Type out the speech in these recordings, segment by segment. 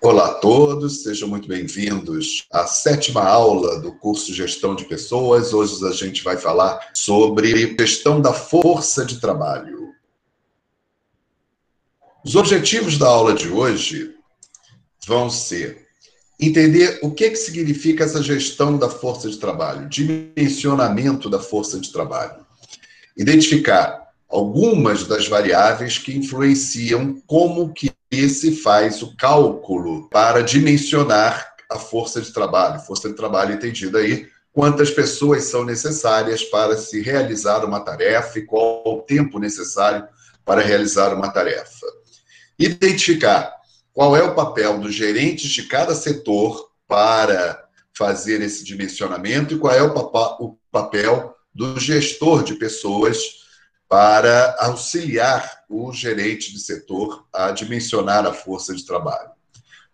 Olá a todos, sejam muito bem-vindos à sétima aula do curso Gestão de Pessoas. Hoje a gente vai falar sobre gestão da força de trabalho. Os objetivos da aula de hoje vão ser entender o que, que significa essa gestão da força de trabalho, dimensionamento da força de trabalho, identificar algumas das variáveis que influenciam como que se faz o cálculo para dimensionar a força de trabalho. Força de trabalho entendida aí quantas pessoas são necessárias para se realizar uma tarefa e qual o tempo necessário para realizar uma tarefa. Identificar qual é o papel dos gerentes de cada setor para fazer esse dimensionamento e qual é o papel do gestor de pessoas para auxiliar o gerente de setor a dimensionar a força de trabalho.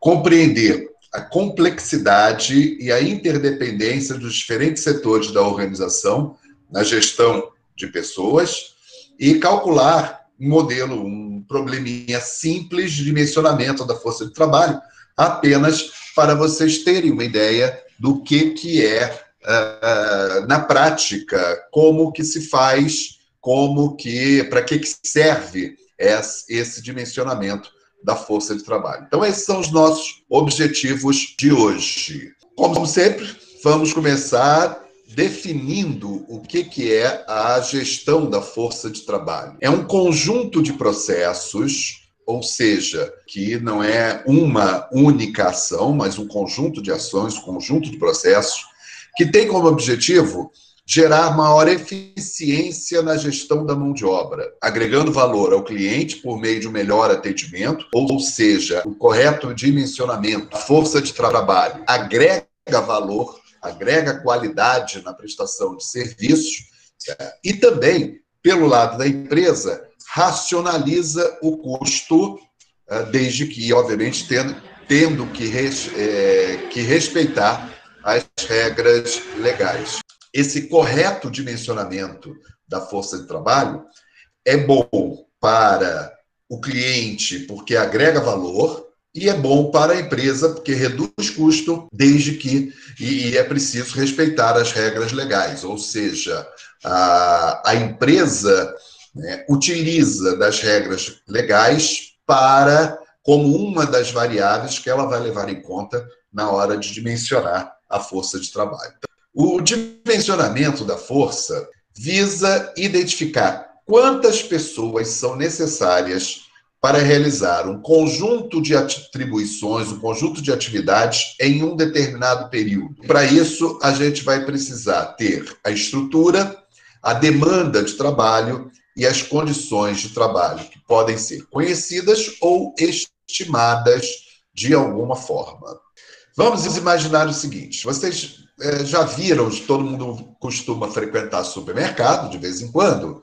Compreender a complexidade e a interdependência dos diferentes setores da organização na gestão de pessoas e calcular um modelo, um probleminha simples de dimensionamento da força de trabalho, apenas para vocês terem uma ideia do que, que é, uh, na prática, como que se faz como que, para que, que serve esse dimensionamento da força de trabalho. Então, esses são os nossos objetivos de hoje. Como sempre, vamos começar definindo o que, que é a gestão da força de trabalho. É um conjunto de processos, ou seja, que não é uma única ação, mas um conjunto de ações, um conjunto de processos, que tem como objetivo gerar maior eficiência na gestão da mão de obra, agregando valor ao cliente por meio de um melhor atendimento, ou seja, o correto dimensionamento, a força de trabalho, agrega valor, agrega qualidade na prestação de serviços e também, pelo lado da empresa, racionaliza o custo, eh, desde que, obviamente, tendo, tendo que, res, é, que respeitar as regras legais esse correto dimensionamento da força de trabalho é bom para o cliente, porque agrega valor, e é bom para a empresa, porque reduz custo, desde que. E, e é preciso respeitar as regras legais, ou seja, a, a empresa né, utiliza das regras legais para como uma das variáveis que ela vai levar em conta na hora de dimensionar a força de trabalho. O dimensionamento da força visa identificar quantas pessoas são necessárias para realizar um conjunto de atribuições, um conjunto de atividades em um determinado período. Para isso, a gente vai precisar ter a estrutura, a demanda de trabalho e as condições de trabalho, que podem ser conhecidas ou estimadas de alguma forma. Vamos imaginar o seguinte: vocês é, já viram, todo mundo costuma frequentar supermercado de vez em quando,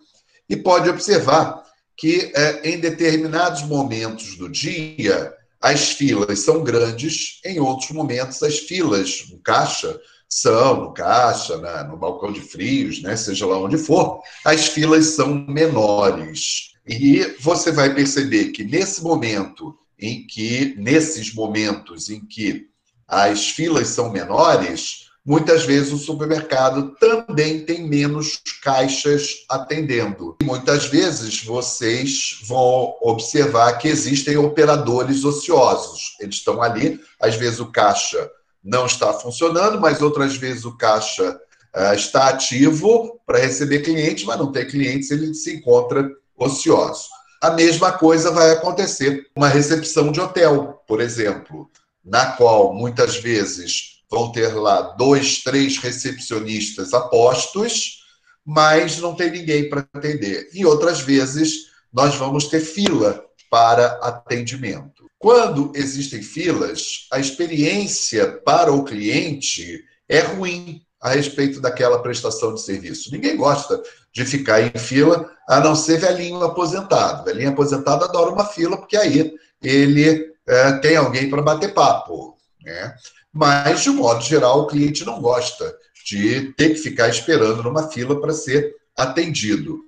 e pode observar que é, em determinados momentos do dia as filas são grandes, em outros momentos as filas no caixa são no caixa, né, no balcão de frios, né, seja lá onde for, as filas são menores. E você vai perceber que nesse momento em que, nesses momentos em que as filas são menores, muitas vezes o supermercado também tem menos caixas atendendo. E muitas vezes vocês vão observar que existem operadores ociosos. Eles estão ali, às vezes o caixa não está funcionando, mas outras vezes o caixa uh, está ativo para receber clientes, mas não tem clientes, ele se encontra ocioso. A mesma coisa vai acontecer uma recepção de hotel, por exemplo, na qual muitas vezes vão ter lá dois, três recepcionistas apostos, mas não tem ninguém para atender. E outras vezes nós vamos ter fila para atendimento. Quando existem filas, a experiência para o cliente é ruim a respeito daquela prestação de serviço. Ninguém gosta de ficar em fila, a não ser velhinho aposentado. Velhinho aposentado adora uma fila, porque aí ele é, tem alguém para bater papo. Né? Mas, de modo geral, o cliente não gosta de ter que ficar esperando numa fila para ser atendido.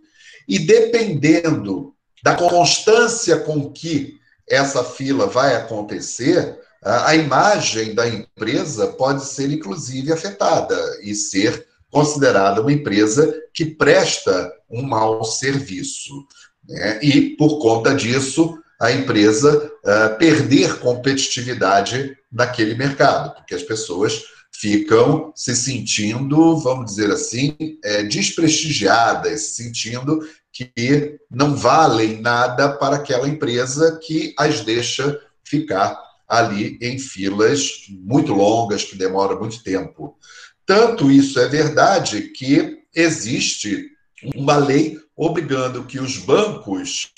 E dependendo da constância com que essa fila vai acontecer, a imagem da empresa pode ser, inclusive, afetada e ser considerada uma empresa que presta um mau serviço. Né? E, por conta disso, a empresa uh, perder competitividade naquele mercado, porque as pessoas ficam se sentindo, vamos dizer assim, é, desprestigiadas, sentindo que não valem nada para aquela empresa que as deixa ficar ali em filas muito longas, que demoram muito tempo. Tanto isso é verdade que existe uma lei obrigando que os bancos,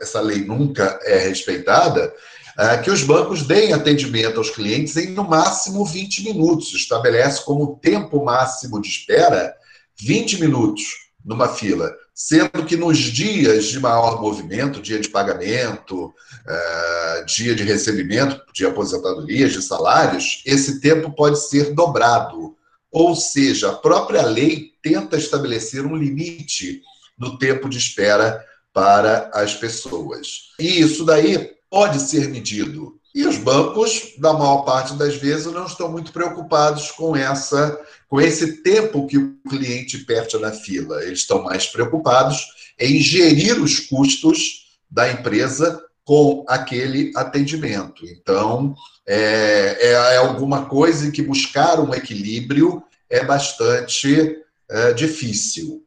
essa lei nunca é respeitada, é, que os bancos deem atendimento aos clientes em no máximo 20 minutos. Estabelece como tempo máximo de espera 20 minutos numa fila, sendo que nos dias de maior movimento, dia de pagamento, é, dia de recebimento de aposentadorias, de salários, esse tempo pode ser dobrado. Ou seja, a própria lei tenta estabelecer um limite no tempo de espera para as pessoas. E isso daí pode ser medido. E os bancos, da maior parte das vezes, não estão muito preocupados com essa com esse tempo que o cliente perde na fila. Eles estão mais preocupados em gerir os custos da empresa com aquele atendimento. Então, é, é, é alguma coisa em que buscar um equilíbrio é bastante é, difícil.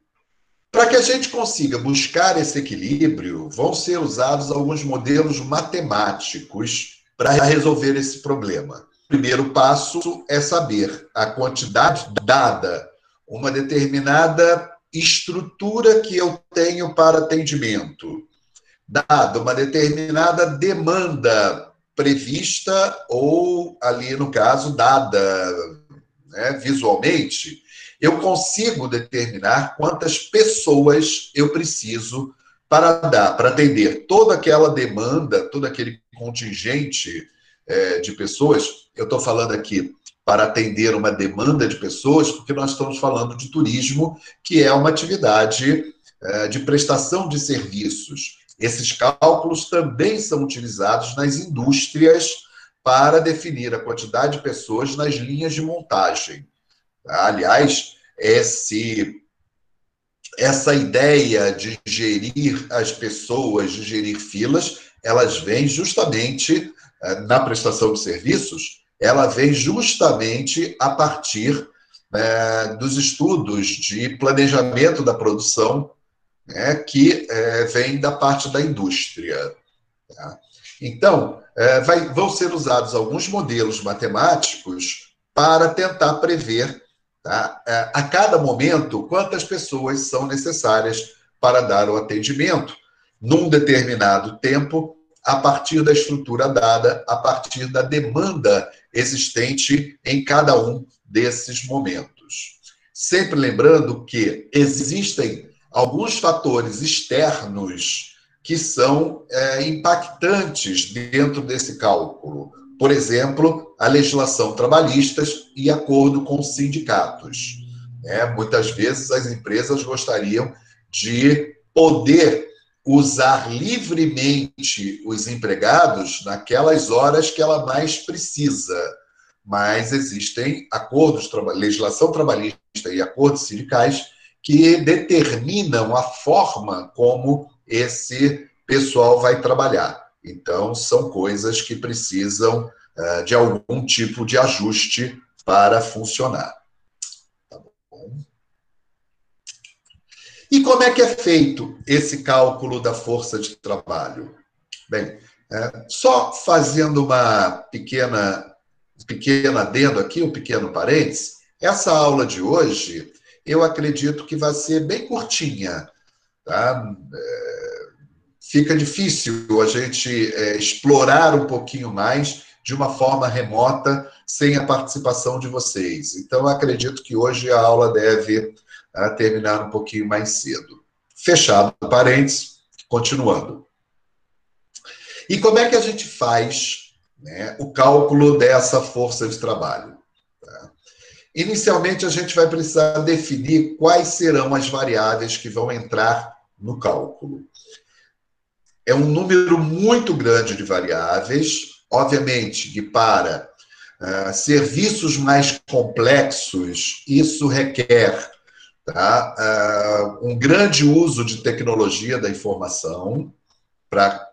Para que a gente consiga buscar esse equilíbrio, vão ser usados alguns modelos matemáticos para resolver esse problema. O primeiro passo é saber a quantidade dada, uma determinada estrutura que eu tenho para atendimento, dada uma determinada demanda prevista ou ali no caso dada né, visualmente, eu consigo determinar quantas pessoas eu preciso para dar, para atender toda aquela demanda, todo aquele contingente é, de pessoas. Eu estou falando aqui para atender uma demanda de pessoas, porque nós estamos falando de turismo, que é uma atividade é, de prestação de serviços. Esses cálculos também são utilizados nas indústrias para definir a quantidade de pessoas nas linhas de montagem. Aliás, esse, essa ideia de gerir as pessoas, de gerir filas, elas vêm justamente eh, na prestação de serviços, ela vem justamente a partir é, dos estudos de planejamento da produção, né, que é, vem da parte da indústria. Tá? Então, é, vai, vão ser usados alguns modelos matemáticos para tentar prever tá, é, a cada momento quantas pessoas são necessárias para dar o atendimento num determinado tempo, a partir da estrutura dada, a partir da demanda existente em cada um desses momentos. Sempre lembrando que existem alguns fatores externos que são é, impactantes dentro desse cálculo. Por exemplo, a legislação trabalhista e acordo com os sindicatos. É, muitas vezes as empresas gostariam de poder usar livremente os empregados naquelas horas que ela mais precisa. Mas existem acordos, legislação trabalhista e acordos sindicais que determinam a forma como esse pessoal vai trabalhar. Então, são coisas que precisam uh, de algum tipo de ajuste para funcionar. Tá bom? E como é que é feito esse cálculo da força de trabalho? Bem, é, só fazendo uma pequena, pequena adendo aqui, um pequeno parênteses, essa aula de hoje, eu acredito que vai ser bem curtinha, tá? É, fica difícil a gente é, explorar um pouquinho mais de uma forma remota, sem a participação de vocês. Então, acredito que hoje a aula deve uh, terminar um pouquinho mais cedo. Fechado parênteses, continuando. E como é que a gente faz né, o cálculo dessa força de trabalho? Tá? Inicialmente, a gente vai precisar definir quais serão as variáveis que vão entrar no cálculo é um número muito grande de variáveis, Obviamente que para uh, serviços mais complexos, isso requer tá, uh, um grande uso de tecnologia da informação para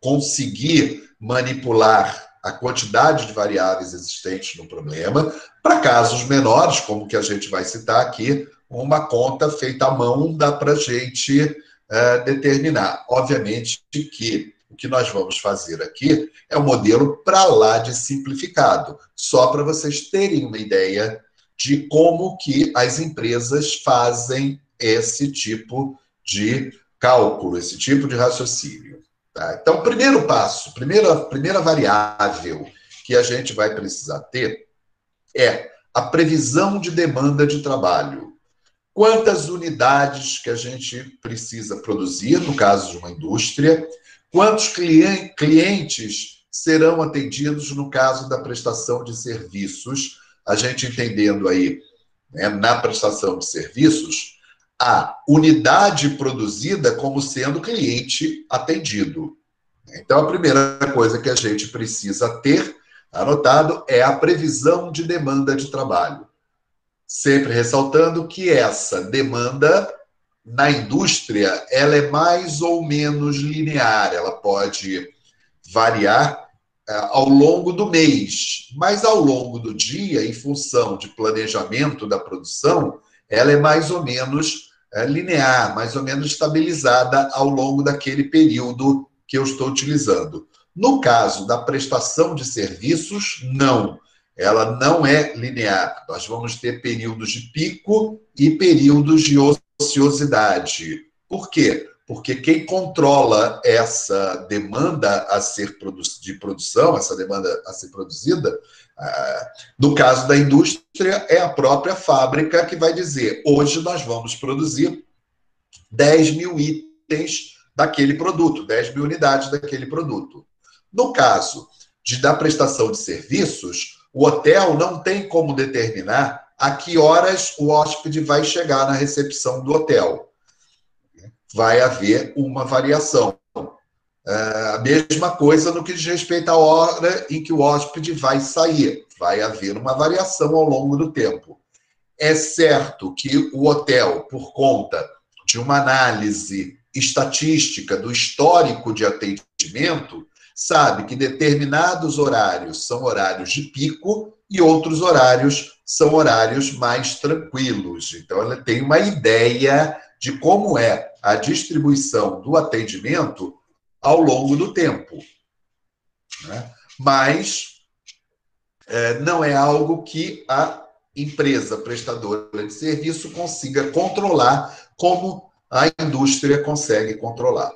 conseguir manipular a quantidade de variáveis existentes no problema. Para casos menores, como que a gente vai citar aqui, uma conta feita à mão dá para a gente uh, determinar. Obviamente que o que nós vamos fazer aqui é um modelo para lá de simplificado, só para vocês terem uma ideia de como que as empresas fazem esse tipo de cálculo, esse tipo de raciocínio. Tá? Então, primeiro passo, primeira, primeira variável que a gente vai precisar ter é a previsão de demanda de trabalho. Quantas unidades que a gente precisa produzir, no caso de uma indústria, Quantos clientes serão atendidos no caso da prestação de serviços? A gente entendendo aí, né, na prestação de serviços, a unidade produzida como sendo cliente atendido. Então, a primeira coisa que a gente precisa ter anotado é a previsão de demanda de trabalho. Sempre ressaltando que essa demanda na indústria, ela é mais ou menos linear, ela pode variar é, ao longo do mês, mas ao longo do dia, em função de planejamento da produção, ela é mais ou menos é, linear, mais ou menos estabilizada ao longo daquele período que eu estou utilizando. No caso da prestação de serviços, não. Ela não é linear. Nós vamos ter períodos de pico e períodos de ociosidade. Por quê? Porque quem controla essa demanda a ser de produção, essa demanda a ser produzida, ah, no caso da indústria, é a própria fábrica que vai dizer: hoje nós vamos produzir 10 mil itens daquele produto, 10 mil unidades daquele produto. No caso de da prestação de serviços, o hotel não tem como determinar a que horas o hóspede vai chegar na recepção do hotel. Vai haver uma variação. É, a mesma coisa no que diz respeito à hora em que o hóspede vai sair. Vai haver uma variação ao longo do tempo. É certo que o hotel, por conta de uma análise estatística do histórico de atendimento, sabe que determinados horários são horários de pico e outros horários são horários mais tranquilos. Então, ela tem uma ideia de como é a distribuição do atendimento ao longo do tempo. Né? Mas é, não é algo que a empresa prestadora de serviço consiga controlar como a indústria consegue controlar.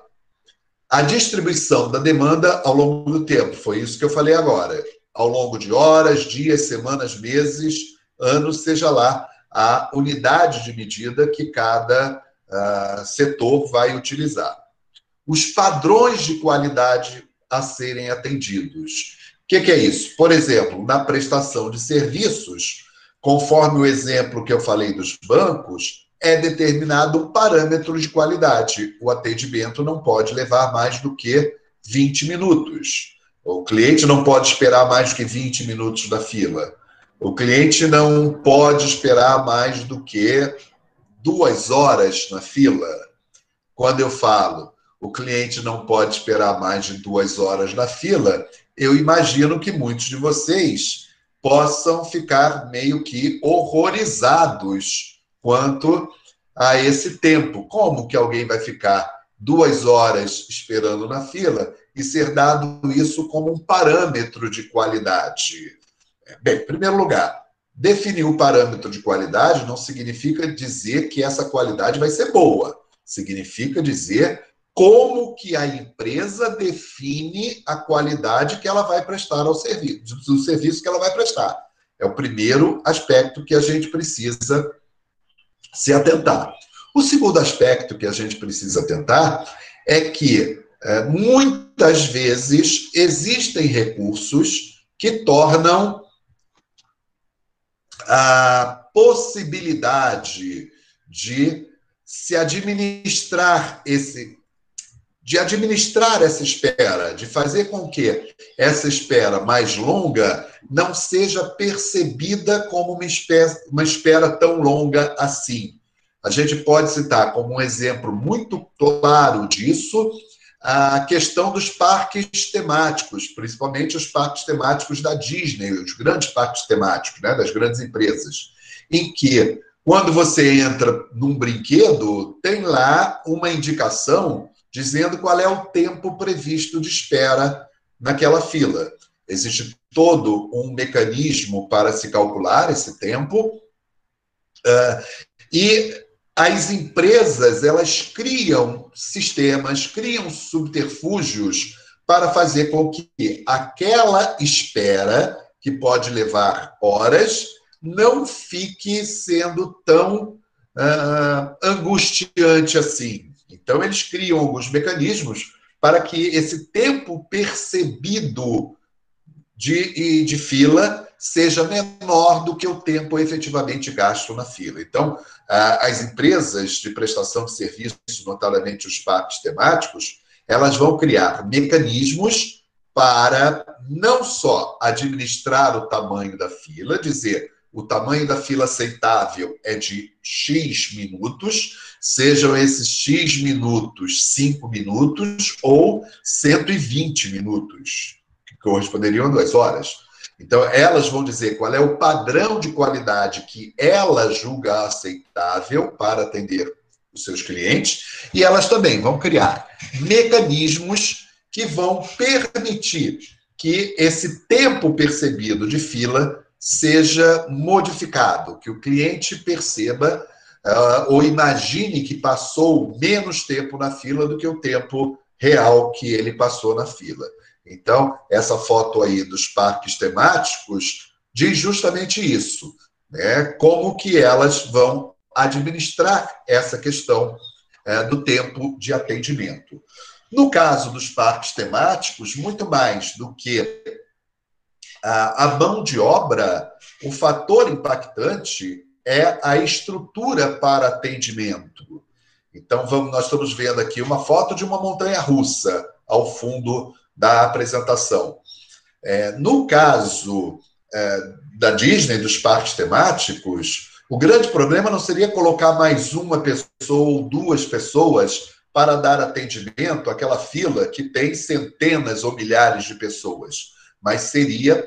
A distribuição da demanda ao longo do tempo, foi isso que eu falei agora. Ao longo de horas, dias, semanas, meses, anos, seja lá a unidade de medida que cada uh, setor vai utilizar. Os padrões de qualidade a serem atendidos. O que, que é isso? Por exemplo, na prestação de serviços, conforme o exemplo que eu falei dos bancos, é determinado um parâmetro de qualidade. O atendimento não pode levar mais do que 20 minutos. O cliente não pode esperar mais do que 20 minutos da fila. O cliente não pode esperar mais do que duas horas na fila. Quando eu falo o cliente não pode esperar mais de duas horas na fila, eu imagino que muitos de vocês possam ficar meio que horrorizados quanto a esse tempo. Como que alguém vai ficar duas horas esperando na fila e ser dado isso como um parâmetro de qualidade? Bem, em primeiro lugar, definir o parâmetro de qualidade não significa dizer que essa qualidade vai ser boa. Significa dizer como que a empresa define a qualidade que ela vai prestar ao serviço, do serviço que ela vai prestar. É o primeiro aspecto que a gente precisa se atentar. O segundo aspecto que a gente precisa atentar é que é, muitas vezes existem recursos que tornam a possibilidade de se administrar esse de administrar essa espera, de fazer com que essa espera mais longa não seja percebida como uma espera, uma espera tão longa assim. A gente pode citar como um exemplo muito claro disso a questão dos parques temáticos, principalmente os parques temáticos da Disney, os grandes parques temáticos, né, das grandes empresas, em que quando você entra num brinquedo, tem lá uma indicação dizendo qual é o tempo previsto de espera naquela fila. Existe todo um mecanismo para se calcular esse tempo. Uh, e as empresas elas criam sistemas, criam subterfúgios para fazer com que aquela espera, que pode levar horas, não fique sendo tão uh, angustiante assim. Então, eles criam alguns mecanismos para que esse tempo percebido de, de fila seja menor do que o tempo efetivamente gasto na fila. Então, as empresas de prestação de serviço, notadamente os parques temáticos, elas vão criar mecanismos para não só administrar o tamanho da fila, dizer o tamanho da fila aceitável é de X minutos, sejam esses X minutos 5 minutos ou 120 minutos, que corresponderiam a duas horas. Então, elas vão dizer qual é o padrão de qualidade que ela julga aceitável para atender os seus clientes, e elas também vão criar mecanismos que vão permitir que esse tempo percebido de fila seja modificado, que o cliente perceba uh, ou imagine que passou menos tempo na fila do que o tempo real que ele passou na fila. Então, essa foto aí dos parques temáticos diz justamente isso, né? Como que elas vão administrar essa questão é, do tempo de atendimento. No caso dos parques temáticos, muito mais do que a mão de obra, o fator impactante é a estrutura para atendimento. Então, vamos, nós estamos vendo aqui uma foto de uma montanha russa ao fundo da apresentação. É, no caso é, da Disney, dos parques temáticos, o grande problema não seria colocar mais uma pessoa ou duas pessoas para dar atendimento àquela fila que tem centenas ou milhares de pessoas, mas seria.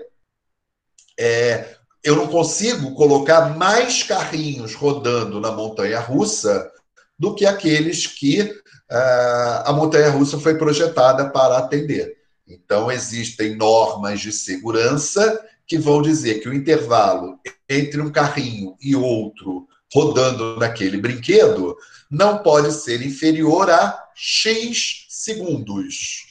É, eu não consigo colocar mais carrinhos rodando na montanha russa do que aqueles que uh, a montanha russa foi projetada para atender. Então, existem normas de segurança que vão dizer que o intervalo entre um carrinho e outro rodando naquele brinquedo não pode ser inferior a X segundos.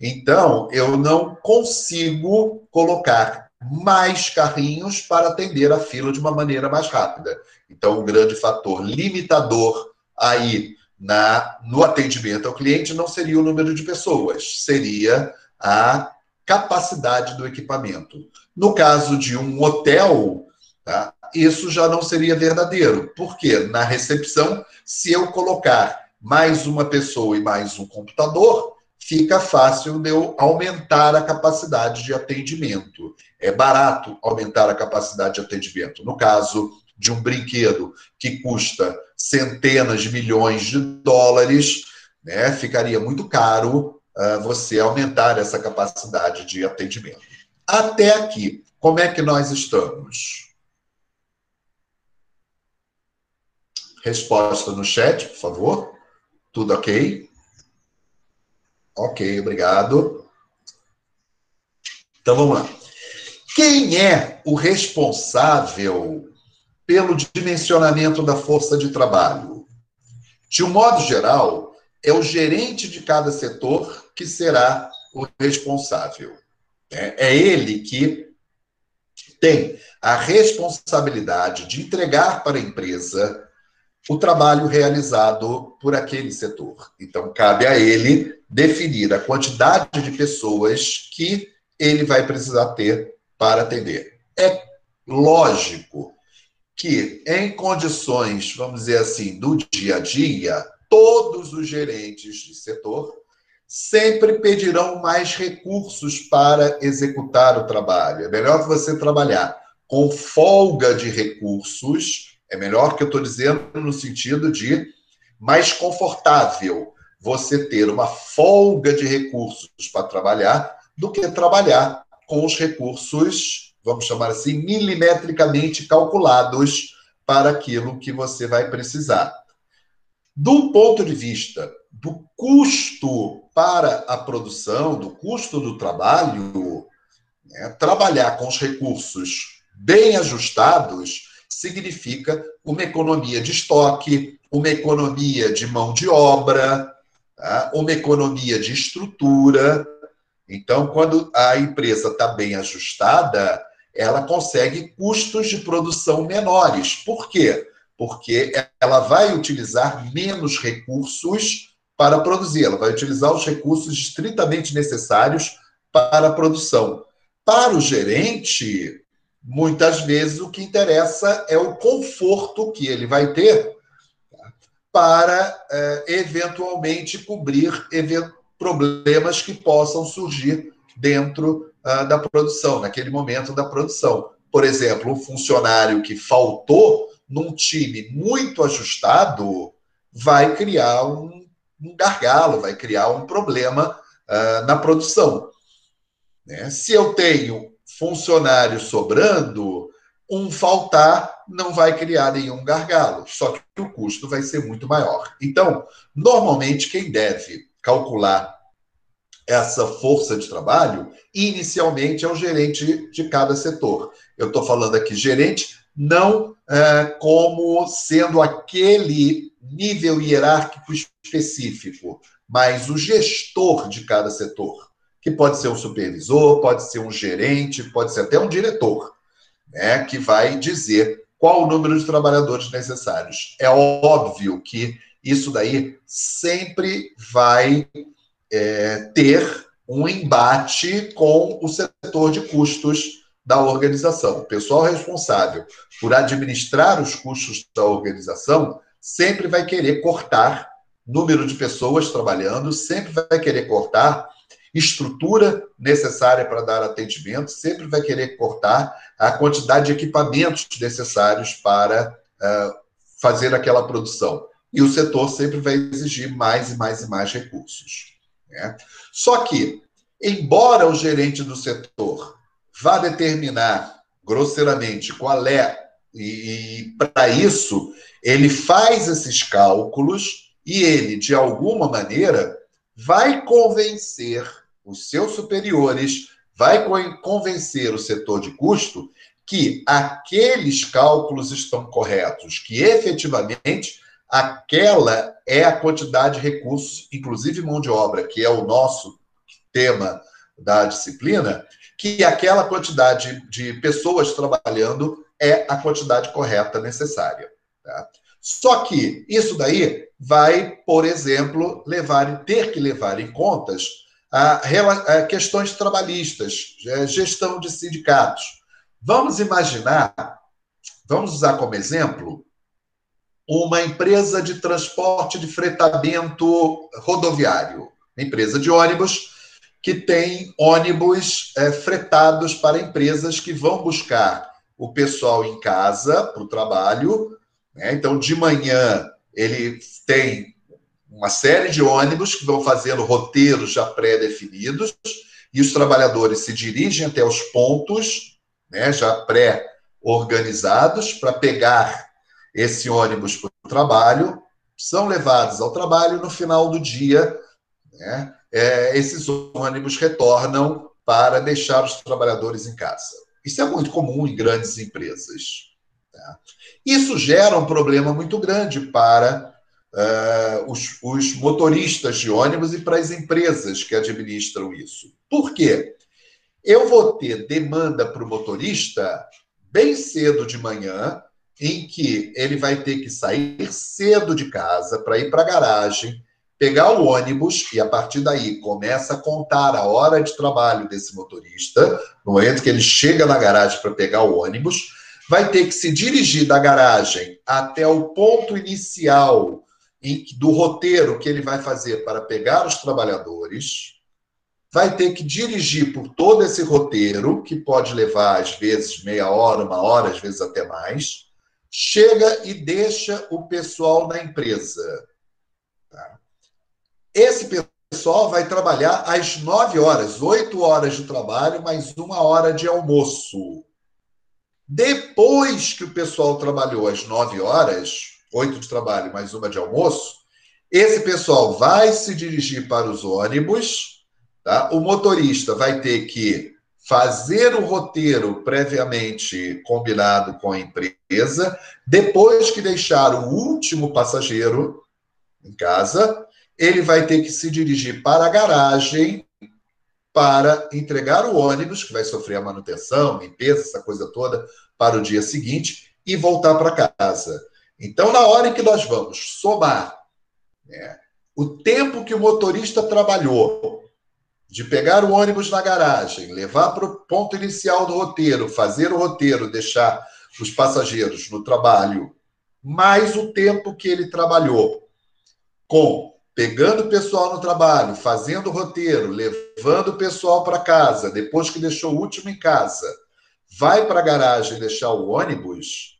Então, eu não consigo colocar mais carrinhos para atender a fila de uma maneira mais rápida. Então, um grande fator limitador aí na, no atendimento ao cliente não seria o número de pessoas, seria a capacidade do equipamento. No caso de um hotel, tá, isso já não seria verdadeiro. Porque na recepção, se eu colocar mais uma pessoa e mais um computador, fica fácil de eu aumentar a capacidade de atendimento. É barato aumentar a capacidade de atendimento. No caso de um brinquedo que custa centenas de milhões de dólares, né, ficaria muito caro uh, você aumentar essa capacidade de atendimento. Até aqui, como é que nós estamos? Resposta no chat, por favor. Tudo ok? Ok, obrigado. Então vamos lá. Quem é o responsável pelo dimensionamento da força de trabalho? De um modo geral, é o gerente de cada setor que será o responsável. É, é ele que tem a responsabilidade de entregar para a empresa o trabalho realizado por aquele setor. Então, cabe a ele definir a quantidade de pessoas que ele vai precisar ter para atender. É lógico que, em condições, vamos dizer assim, do dia a dia, todos os gerentes de setor sempre pedirão mais recursos para executar o trabalho. É melhor você trabalhar com folga de recursos, é melhor que eu estou dizendo no sentido de mais confortável você ter uma folga de recursos para trabalhar do que trabalhar com os recursos, vamos chamar assim, milimetricamente calculados para aquilo que você vai precisar. Do ponto de vista do custo para a produção, do custo do trabalho, né, trabalhar com os recursos bem ajustados significa uma economia de estoque, uma economia de mão de obra, tá? uma economia de estrutura. Então, quando a empresa está bem ajustada, ela consegue custos de produção menores. Por quê? Porque ela vai utilizar menos recursos para produzir, ela vai utilizar os recursos estritamente necessários para a produção. Para o gerente, muitas vezes o que interessa é o conforto que ele vai ter para eh, eventualmente cobrir problemas que possam surgir dentro uh, da produção, naquele momento da produção. Por exemplo, um funcionário que faltou num time muito ajustado vai criar um, gargalo, vai criar um problema uh, na produção. Né? Se eu tenho funcionário sobrando, um faltar não vai criar nenhum gargalo, só que o custo vai ser muito maior. Então, normalmente, quem deve calcular essa força de trabalho, inicialmente é o gerente de cada setor. Eu estou falando aqui gerente, não é, como sendo aquele nível hierárquico específico, mas o gestor de cada setor, que pode ser um supervisor, pode ser um gerente, pode ser até um diretor né, que vai dizer qual o número de trabalhadores necessários. É óbvio que isso daí sempre vai é, ter um embate com o setor de custos da organização. O pessoal responsável por administrar os custos da organização sempre vai querer cortar número de pessoas trabalhando, sempre vai querer cortar estrutura necessária para dar atendimento, sempre vai querer cortar a quantidade de equipamentos necessários para uh, fazer aquela produção. E o setor sempre vai exigir mais e mais e mais recursos. Né? Só que, embora o gerente do setor vá determinar grosseiramente qual é, e, e para isso ele faz esses cálculos e ele, de alguma maneira, vai convencer os seus superiores, vai convencer o setor de custo que aqueles cálculos estão corretos, que efetivamente aquela é a quantidade de recursos, inclusive mão de obra, que é o nosso tema da disciplina, que aquela quantidade de pessoas trabalhando é a quantidade correta necessária. Tá? Só que isso daí vai, por exemplo, levar ter que levar em contas questões trabalhistas, é, gestão de sindicatos. Vamos imaginar, vamos usar como exemplo uma empresa de transporte de fretamento rodoviário, empresa de ônibus, que tem ônibus é, fretados para empresas que vão buscar o pessoal em casa para o trabalho. Né? Então, de manhã, ele tem uma série de ônibus que vão fazendo roteiros já pré-definidos e os trabalhadores se dirigem até os pontos, né, já pré-organizados, para pegar esse ônibus para o trabalho, são levados ao trabalho no final do dia, né, é, esses ônibus retornam para deixar os trabalhadores em casa. Isso é muito comum em grandes empresas. Tá? Isso gera um problema muito grande para uh, os, os motoristas de ônibus e para as empresas que administram isso. Por quê? Eu vou ter demanda para o motorista bem cedo de manhã, em que ele vai ter que sair cedo de casa para ir para a garagem, pegar o ônibus e a partir daí começa a contar a hora de trabalho desse motorista, no momento que ele chega na garagem para pegar o ônibus, vai ter que se dirigir da garagem até o ponto inicial do roteiro que ele vai fazer para pegar os trabalhadores, vai ter que dirigir por todo esse roteiro, que pode levar às vezes meia hora, uma hora, às vezes até mais, chega e deixa o pessoal na empresa. Tá? Esse pessoal vai trabalhar às nove horas, oito horas de trabalho, mais uma hora de almoço. Depois que o pessoal trabalhou às nove horas, oito de trabalho mais uma de almoço, esse pessoal vai se dirigir para os ônibus, tá? O motorista vai ter que fazer o roteiro previamente combinado com a empresa, depois que deixar o último passageiro em casa, ele vai ter que se dirigir para a garagem para entregar o ônibus, que vai sofrer a manutenção, limpeza, essa coisa toda, para o dia seguinte, e voltar para casa. Então, na hora em que nós vamos somar né, o tempo que o motorista trabalhou de pegar o ônibus na garagem, levar para o ponto inicial do roteiro, fazer o roteiro, deixar os passageiros no trabalho, mais o tempo que ele trabalhou com pegando o pessoal no trabalho, fazendo o roteiro, levando o pessoal para casa, depois que deixou o último em casa, vai para a garagem deixar o ônibus,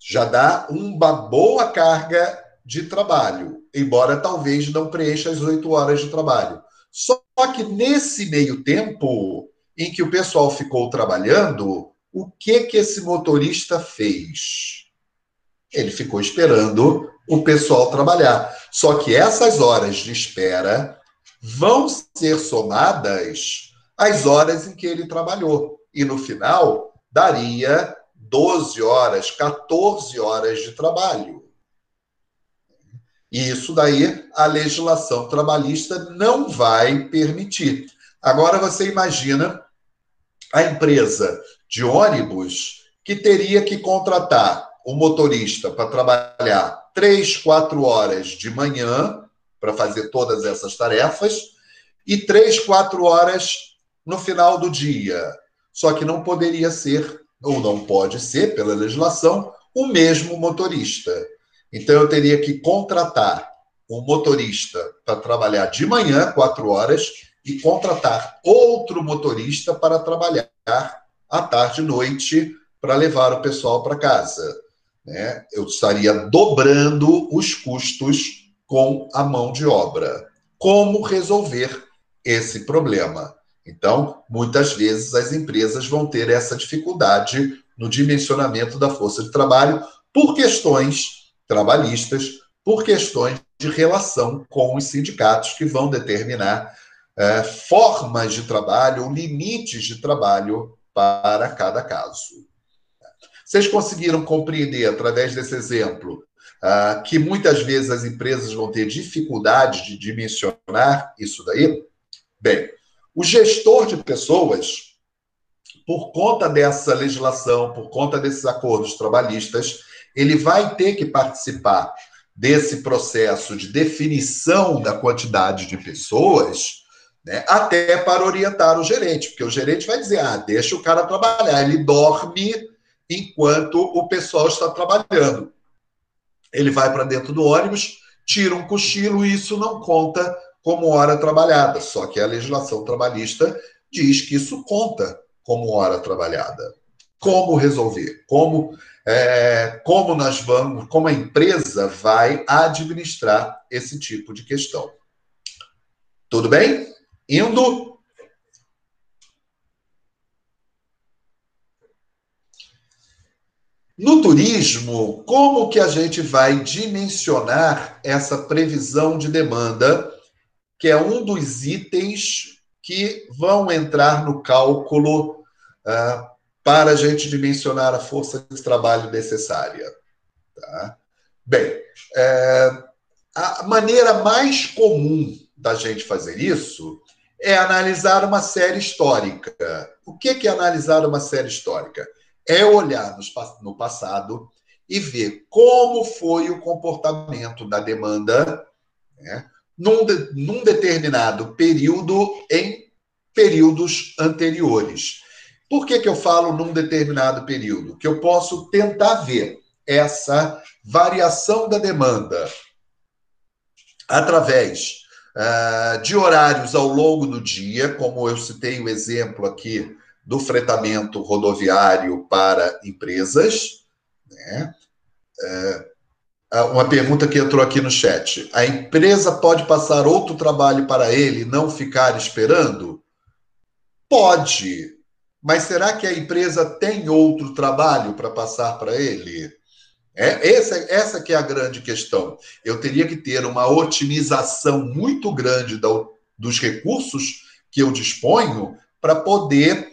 já dá uma boa carga de trabalho, embora talvez não preencha as oito horas de trabalho. Só que nesse meio tempo em que o pessoal ficou trabalhando, o que que esse motorista fez? Ele ficou esperando o pessoal trabalhar. Só que essas horas de espera vão ser somadas às horas em que ele trabalhou. E no final, daria 12 horas, 14 horas de trabalho. E isso daí a legislação trabalhista não vai permitir. Agora você imagina a empresa de ônibus que teria que contratar o motorista para trabalhar três, quatro horas de manhã para fazer todas essas tarefas e três, quatro horas no final do dia. Só que não poderia ser, ou não pode ser, pela legislação, o mesmo motorista. Então eu teria que contratar um motorista para trabalhar de manhã, quatro horas, e contratar outro motorista para trabalhar à tarde e noite para levar o pessoal para casa né, eu estaria dobrando os custos com a mão de obra. Como resolver esse problema? Então, muitas vezes as empresas vão ter essa dificuldade no dimensionamento da força de trabalho por questões trabalhistas, por questões de relação com os sindicatos que vão determinar é, formas de trabalho, limites de trabalho para cada caso. Vocês conseguiram compreender, através desse exemplo, uh, que muitas vezes as empresas vão ter dificuldade de dimensionar isso daí? Bem, o gestor de pessoas, por conta dessa legislação, por conta desses acordos trabalhistas, ele vai ter que participar desse processo de definição da quantidade de pessoas, né, até para orientar o gerente, porque o gerente vai dizer: ah, deixa o cara trabalhar, ele dorme enquanto o pessoal está trabalhando. Ele vai para dentro do ônibus, tira um cochilo e isso não conta como hora trabalhada. Só que a legislação trabalhista diz que isso conta como hora trabalhada. Como resolver? Como, é, como nós vamos, como a empresa vai administrar esse tipo de questão? Tudo bem? Indo No turismo, como que a gente vai dimensionar essa previsão de demanda, que é um dos itens que vão entrar no cálculo uh, para a gente dimensionar a força de trabalho necessária? Tá? Bem, é, a maneira mais comum da gente fazer isso é analisar uma série histórica. O que é analisar uma série histórica? é olhar no passado e ver como foi o comportamento da demanda né, num, de, num determinado período em períodos anteriores. Por que, que eu falo num determinado período? Que eu posso tentar ver essa variação da demanda através uh, de horários ao longo do dia, como eu citei o exemplo aqui do fretamento rodoviário para empresas. Né? Uh, uma pergunta que entrou aqui no chat. A empresa pode passar outro trabalho para ele e não ficar esperando? Pode. Mas será que a empresa tem outro trabalho para passar para ele? É, essa, essa que é a grande questão. Eu teria que ter uma otimização muito grande da, dos recursos que eu disponho para poder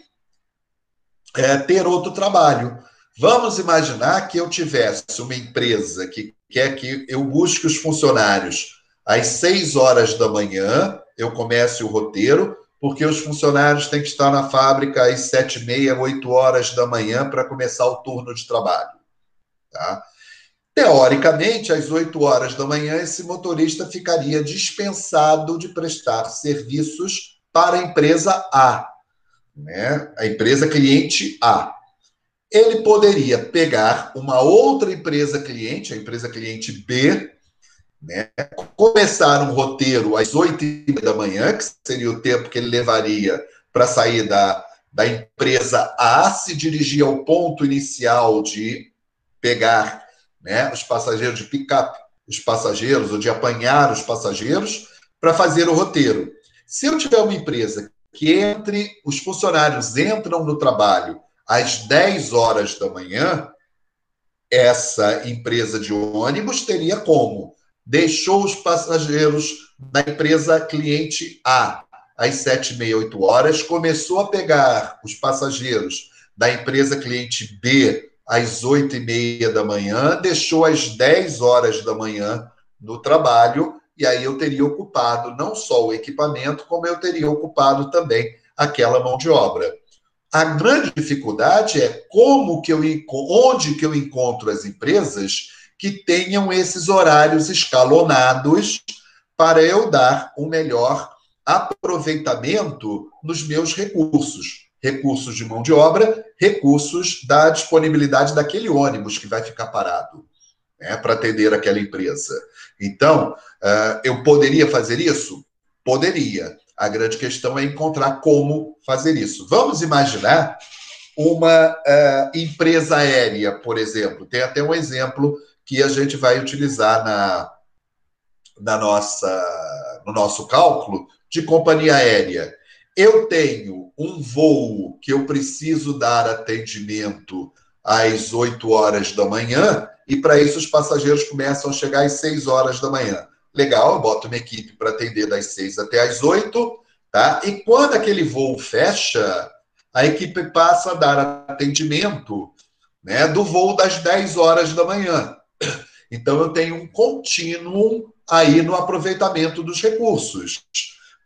é, ter outro trabalho. Vamos imaginar que eu tivesse uma empresa que quer que eu busque os funcionários às seis horas da manhã, eu comece o roteiro, porque os funcionários têm que estar na fábrica às sete e meia, oito horas da manhã para começar o turno de trabalho. Tá? Teoricamente, às 8 horas da manhã, esse motorista ficaria dispensado de prestar serviços para a empresa A, né? a empresa cliente A. Ele poderia pegar uma outra empresa cliente, a empresa cliente B, né? começar um roteiro às 8 da manhã, que seria o tempo que ele levaria para sair da, da empresa A, se dirigir ao ponto inicial de pegar né, os passageiros de pick-up, os passageiros, ou de apanhar os passageiros, para fazer o roteiro. Se eu tiver uma empresa que entre, os funcionários entram no trabalho às 10 horas da manhã, essa empresa de ônibus teria como? Deixou os passageiros da empresa cliente A às 7 e meia, 8 horas, começou a pegar os passageiros da empresa cliente B às oito e meia da manhã, deixou às 10 horas da manhã no trabalho, e aí eu teria ocupado não só o equipamento, como eu teria ocupado também aquela mão de obra. A grande dificuldade é como que eu onde que eu encontro as empresas que tenham esses horários escalonados para eu dar um melhor aproveitamento nos meus recursos recursos de mão de obra, recursos da disponibilidade daquele ônibus que vai ficar parado né, para atender aquela empresa. Então, uh, eu poderia fazer isso? Poderia. A grande questão é encontrar como fazer isso. Vamos imaginar uma uh, empresa aérea, por exemplo. Tem até um exemplo que a gente vai utilizar na, na nossa, no nosso cálculo de companhia aérea. Eu tenho um voo que eu preciso dar atendimento às 8 horas da manhã, e para isso os passageiros começam a chegar às 6 horas da manhã. Legal, eu boto uma equipe para atender das 6 até as 8, tá? E quando aquele voo fecha, a equipe passa a dar atendimento né, do voo das 10 horas da manhã. Então eu tenho um contínuo aí no aproveitamento dos recursos.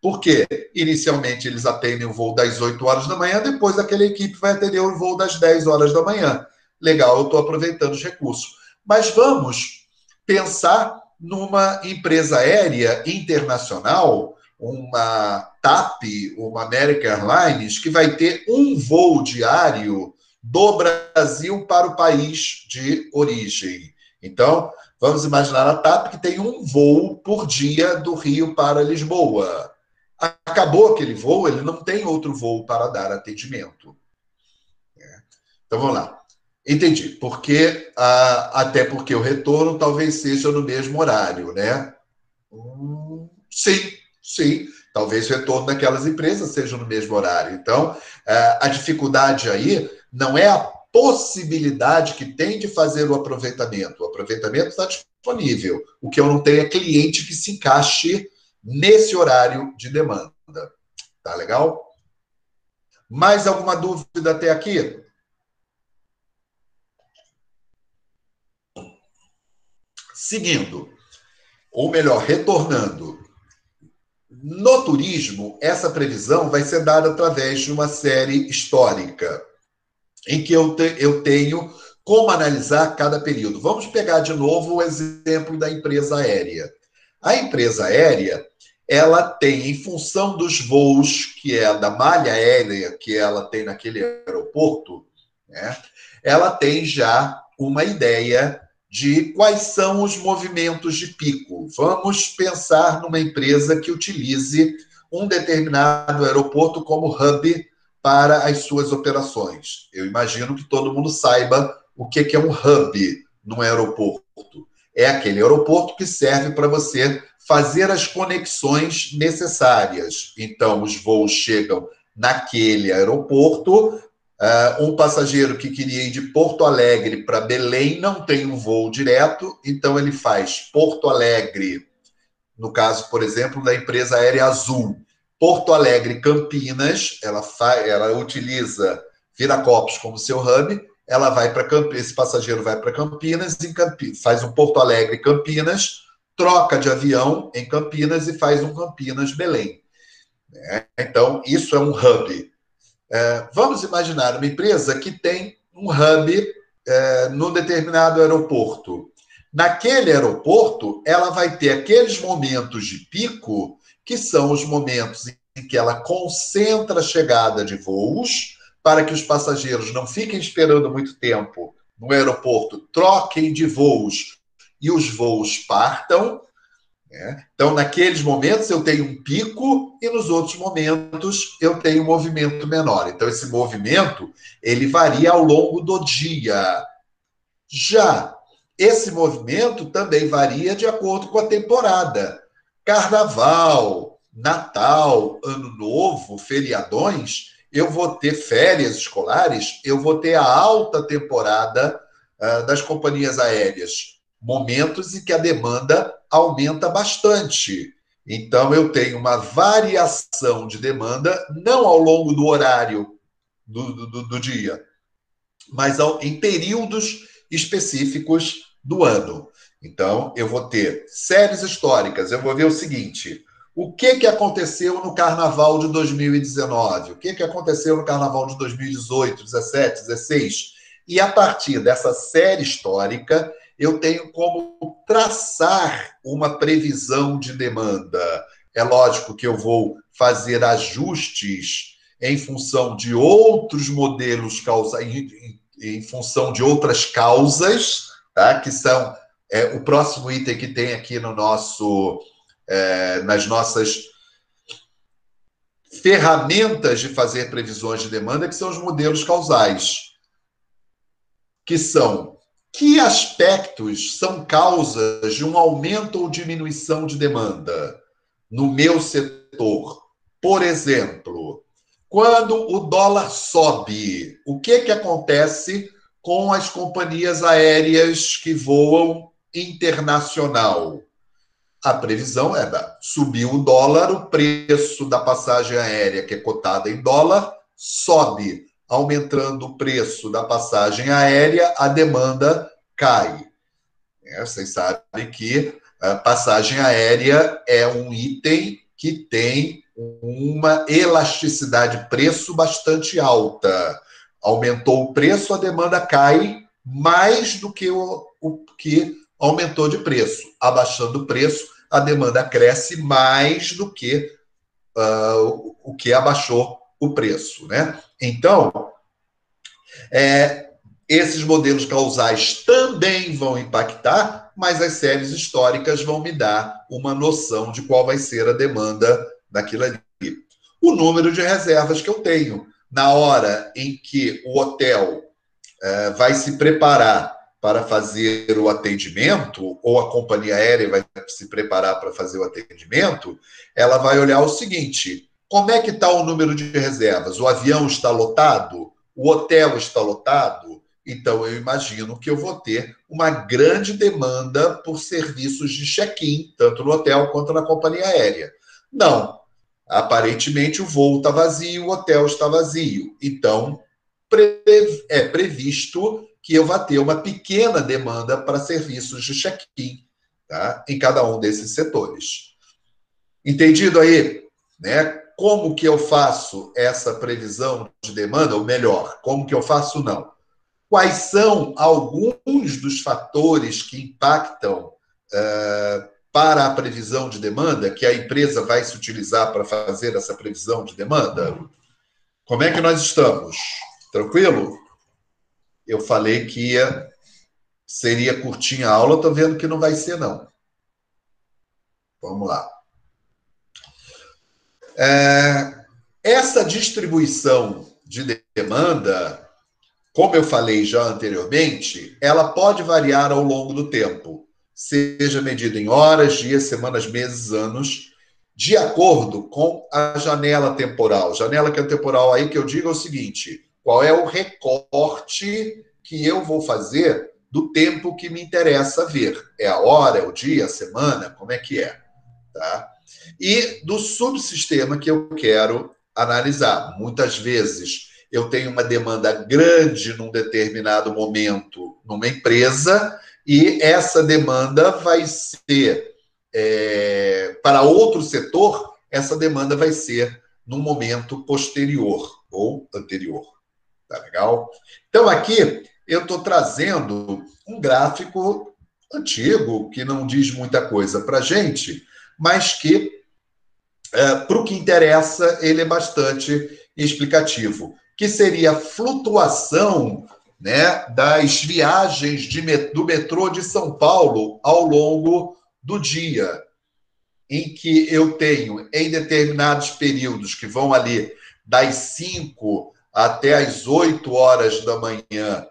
Porque inicialmente eles atendem o voo das 8 horas da manhã, depois aquela equipe vai atender o voo das 10 horas da manhã. Legal, eu estou aproveitando os recursos. Mas vamos pensar numa empresa aérea internacional, uma TAP, uma American Airlines, que vai ter um voo diário do Brasil para o país de origem. Então, vamos imaginar a TAP que tem um voo por dia do Rio para Lisboa acabou aquele voo, ele não tem outro voo para dar atendimento. É. Então vamos lá. Entendi. Porque, ah, até porque o retorno talvez seja no mesmo horário, né? Hum, sim, sim. Talvez o retorno daquelas empresas seja no mesmo horário. Então, ah, a dificuldade aí não é a possibilidade que tem de fazer o aproveitamento. O aproveitamento está disponível. O que eu não tenho é cliente que se encaixe nesse horário de demanda. Tá legal? Mais alguma dúvida até aqui? Seguindo, ou melhor, retornando. No turismo, essa previsão vai ser dada através de uma série histórica, em que eu, te, eu tenho como analisar cada período. Vamos pegar de novo o exemplo da empresa aérea. A empresa aérea ela tem, em função dos voos que é da malha aérea que ela tem naquele aeroporto, né, ela tem já uma ideia de quais são os movimentos de pico. Vamos pensar numa empresa que utilize um determinado aeroporto como hub para as suas operações. Eu imagino que todo mundo saiba o que é um hub no aeroporto. É aquele aeroporto que serve para você fazer as conexões necessárias. Então, os voos chegam naquele aeroporto. Uh, um passageiro que queria ir de Porto Alegre para Belém não tem um voo direto, então ele faz Porto Alegre, no caso, por exemplo, da empresa aérea Azul, Porto Alegre Campinas, ela, ela utiliza Viracopos como seu hub, ela vai para Campinas, esse passageiro vai para Campinas, em Campinas, faz um Porto Alegre Campinas, troca de avião em Campinas e faz um Campinas Belém. É, então, isso é um hub. É, vamos imaginar uma empresa que tem um hub é, no determinado aeroporto. Naquele aeroporto, ela vai ter aqueles momentos de pico, que são os momentos em que ela concentra a chegada de voos, para que os passageiros não fiquem esperando muito tempo no aeroporto, troquem de voos e os voos partam, né? Então, naqueles momentos eu tenho um pico e nos outros momentos eu tenho um movimento menor. Então, esse movimento ele varia ao longo do dia. Já esse movimento também varia de acordo com a temporada. Carnaval, Natal, Ano Novo, feriadões, eu vou ter férias escolares, eu vou ter a alta temporada uh, das companhias aéreas momentos em que a demanda aumenta bastante. Então, eu tenho uma variação de demanda, não ao longo do horário do, do, do dia, mas ao, em períodos específicos do ano. Então, eu vou ter séries históricas. Eu vou ver o seguinte: o que, que aconteceu no Carnaval de 2019? O que, que aconteceu no Carnaval de 2018, 17, 16? E a partir dessa série histórica, eu tenho como traçar uma previsão de demanda. É lógico que eu vou fazer ajustes em função de outros modelos causa, em, em, função de outras causas, tá? que são é, o próximo item que tem aqui no nosso é, nas nossas ferramentas de fazer previsões de demanda, que são os modelos causais, que são que aspectos são causas de um aumento ou diminuição de demanda no meu setor? Por exemplo, quando o dólar sobe, o que, que acontece com as companhias aéreas que voam internacional? A previsão é da subir o dólar, o preço da passagem aérea, que é cotada em dólar, sobe aumentando o preço da passagem aérea, a demanda cai. É, vocês sabem que a passagem aérea é um item que tem uma elasticidade preço bastante alta. Aumentou o preço, a demanda cai mais do que o, o que aumentou de preço. Abaixando o preço, a demanda cresce mais do que uh, o que abaixou o preço. Né? Então, é, esses modelos causais também vão impactar, mas as séries históricas vão me dar uma noção de qual vai ser a demanda daquilo ali. O número de reservas que eu tenho. Na hora em que o hotel é, vai se preparar para fazer o atendimento, ou a companhia aérea vai se preparar para fazer o atendimento, ela vai olhar o seguinte: como é que está o número de reservas? O avião está lotado? O hotel está lotado? Então, eu imagino que eu vou ter uma grande demanda por serviços de check-in, tanto no hotel quanto na companhia aérea. Não. Aparentemente, o voo está vazio, o hotel está vazio. Então, é previsto que eu vá ter uma pequena demanda para serviços de check-in tá? em cada um desses setores. Entendido aí? Né? Como que eu faço essa previsão de demanda? Ou melhor, como que eu faço não? Quais são alguns dos fatores que impactam uh, para a previsão de demanda, que a empresa vai se utilizar para fazer essa previsão de demanda? Como é que nós estamos? Tranquilo? Eu falei que ia seria curtinha a aula, estou vendo que não vai ser, não. Vamos lá. É, essa distribuição de demanda, como eu falei já anteriormente, ela pode variar ao longo do tempo, seja medida em horas, dias, semanas, meses, anos, de acordo com a janela temporal. Janela temporal aí que eu digo é o seguinte: qual é o recorte que eu vou fazer do tempo que me interessa ver? É a hora, é o dia, a semana? Como é que é? Tá? E do subsistema que eu quero analisar. Muitas vezes eu tenho uma demanda grande num determinado momento numa empresa e essa demanda vai ser é, para outro setor, essa demanda vai ser num momento posterior ou anterior. Tá legal? Então aqui eu estou trazendo um gráfico antigo que não diz muita coisa para gente, mas que é, para o que interessa, ele é bastante explicativo, que seria a flutuação né, das viagens de, do metrô de São Paulo ao longo do dia, em que eu tenho, em determinados períodos, que vão ali das 5 até as 8 horas da manhã,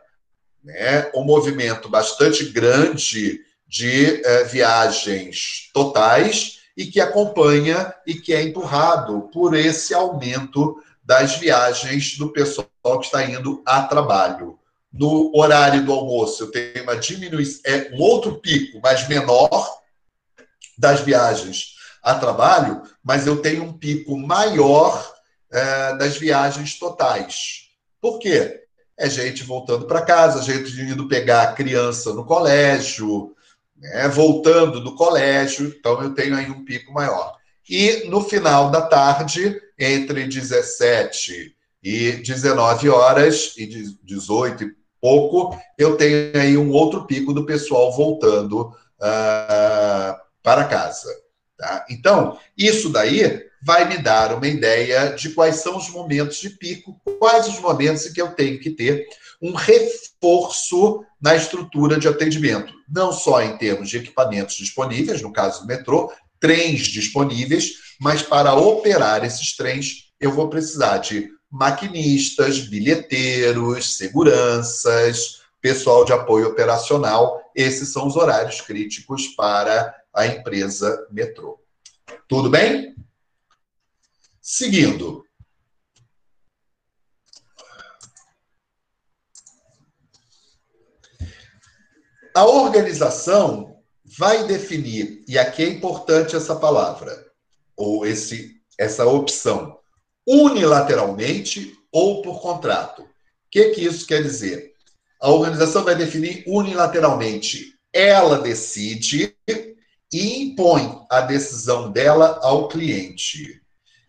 né, um movimento bastante grande de é, viagens totais e que acompanha e que é empurrado por esse aumento das viagens do pessoal que está indo a trabalho. No horário do almoço, eu tenho uma diminuição, é um outro pico, mas menor, das viagens a trabalho, mas eu tenho um pico maior é, das viagens totais. Por quê? É gente voltando para casa, gente indo pegar a criança no colégio, né, voltando do colégio, então eu tenho aí um pico maior. E no final da tarde, entre 17 e 19 horas, e 18 e pouco, eu tenho aí um outro pico do pessoal voltando uh, para casa. Tá? Então, isso daí vai me dar uma ideia de quais são os momentos de pico, quais os momentos em que eu tenho que ter um reforço na estrutura de atendimento, não só em termos de equipamentos disponíveis, no caso do metrô, trens disponíveis, mas para operar esses trens, eu vou precisar de maquinistas, bilheteiros, seguranças, pessoal de apoio operacional. Esses são os horários críticos para a empresa metrô. Tudo bem? Seguindo, A organização vai definir, e aqui é importante essa palavra, ou esse, essa opção, unilateralmente ou por contrato. O que, que isso quer dizer? A organização vai definir unilateralmente. Ela decide e impõe a decisão dela ao cliente.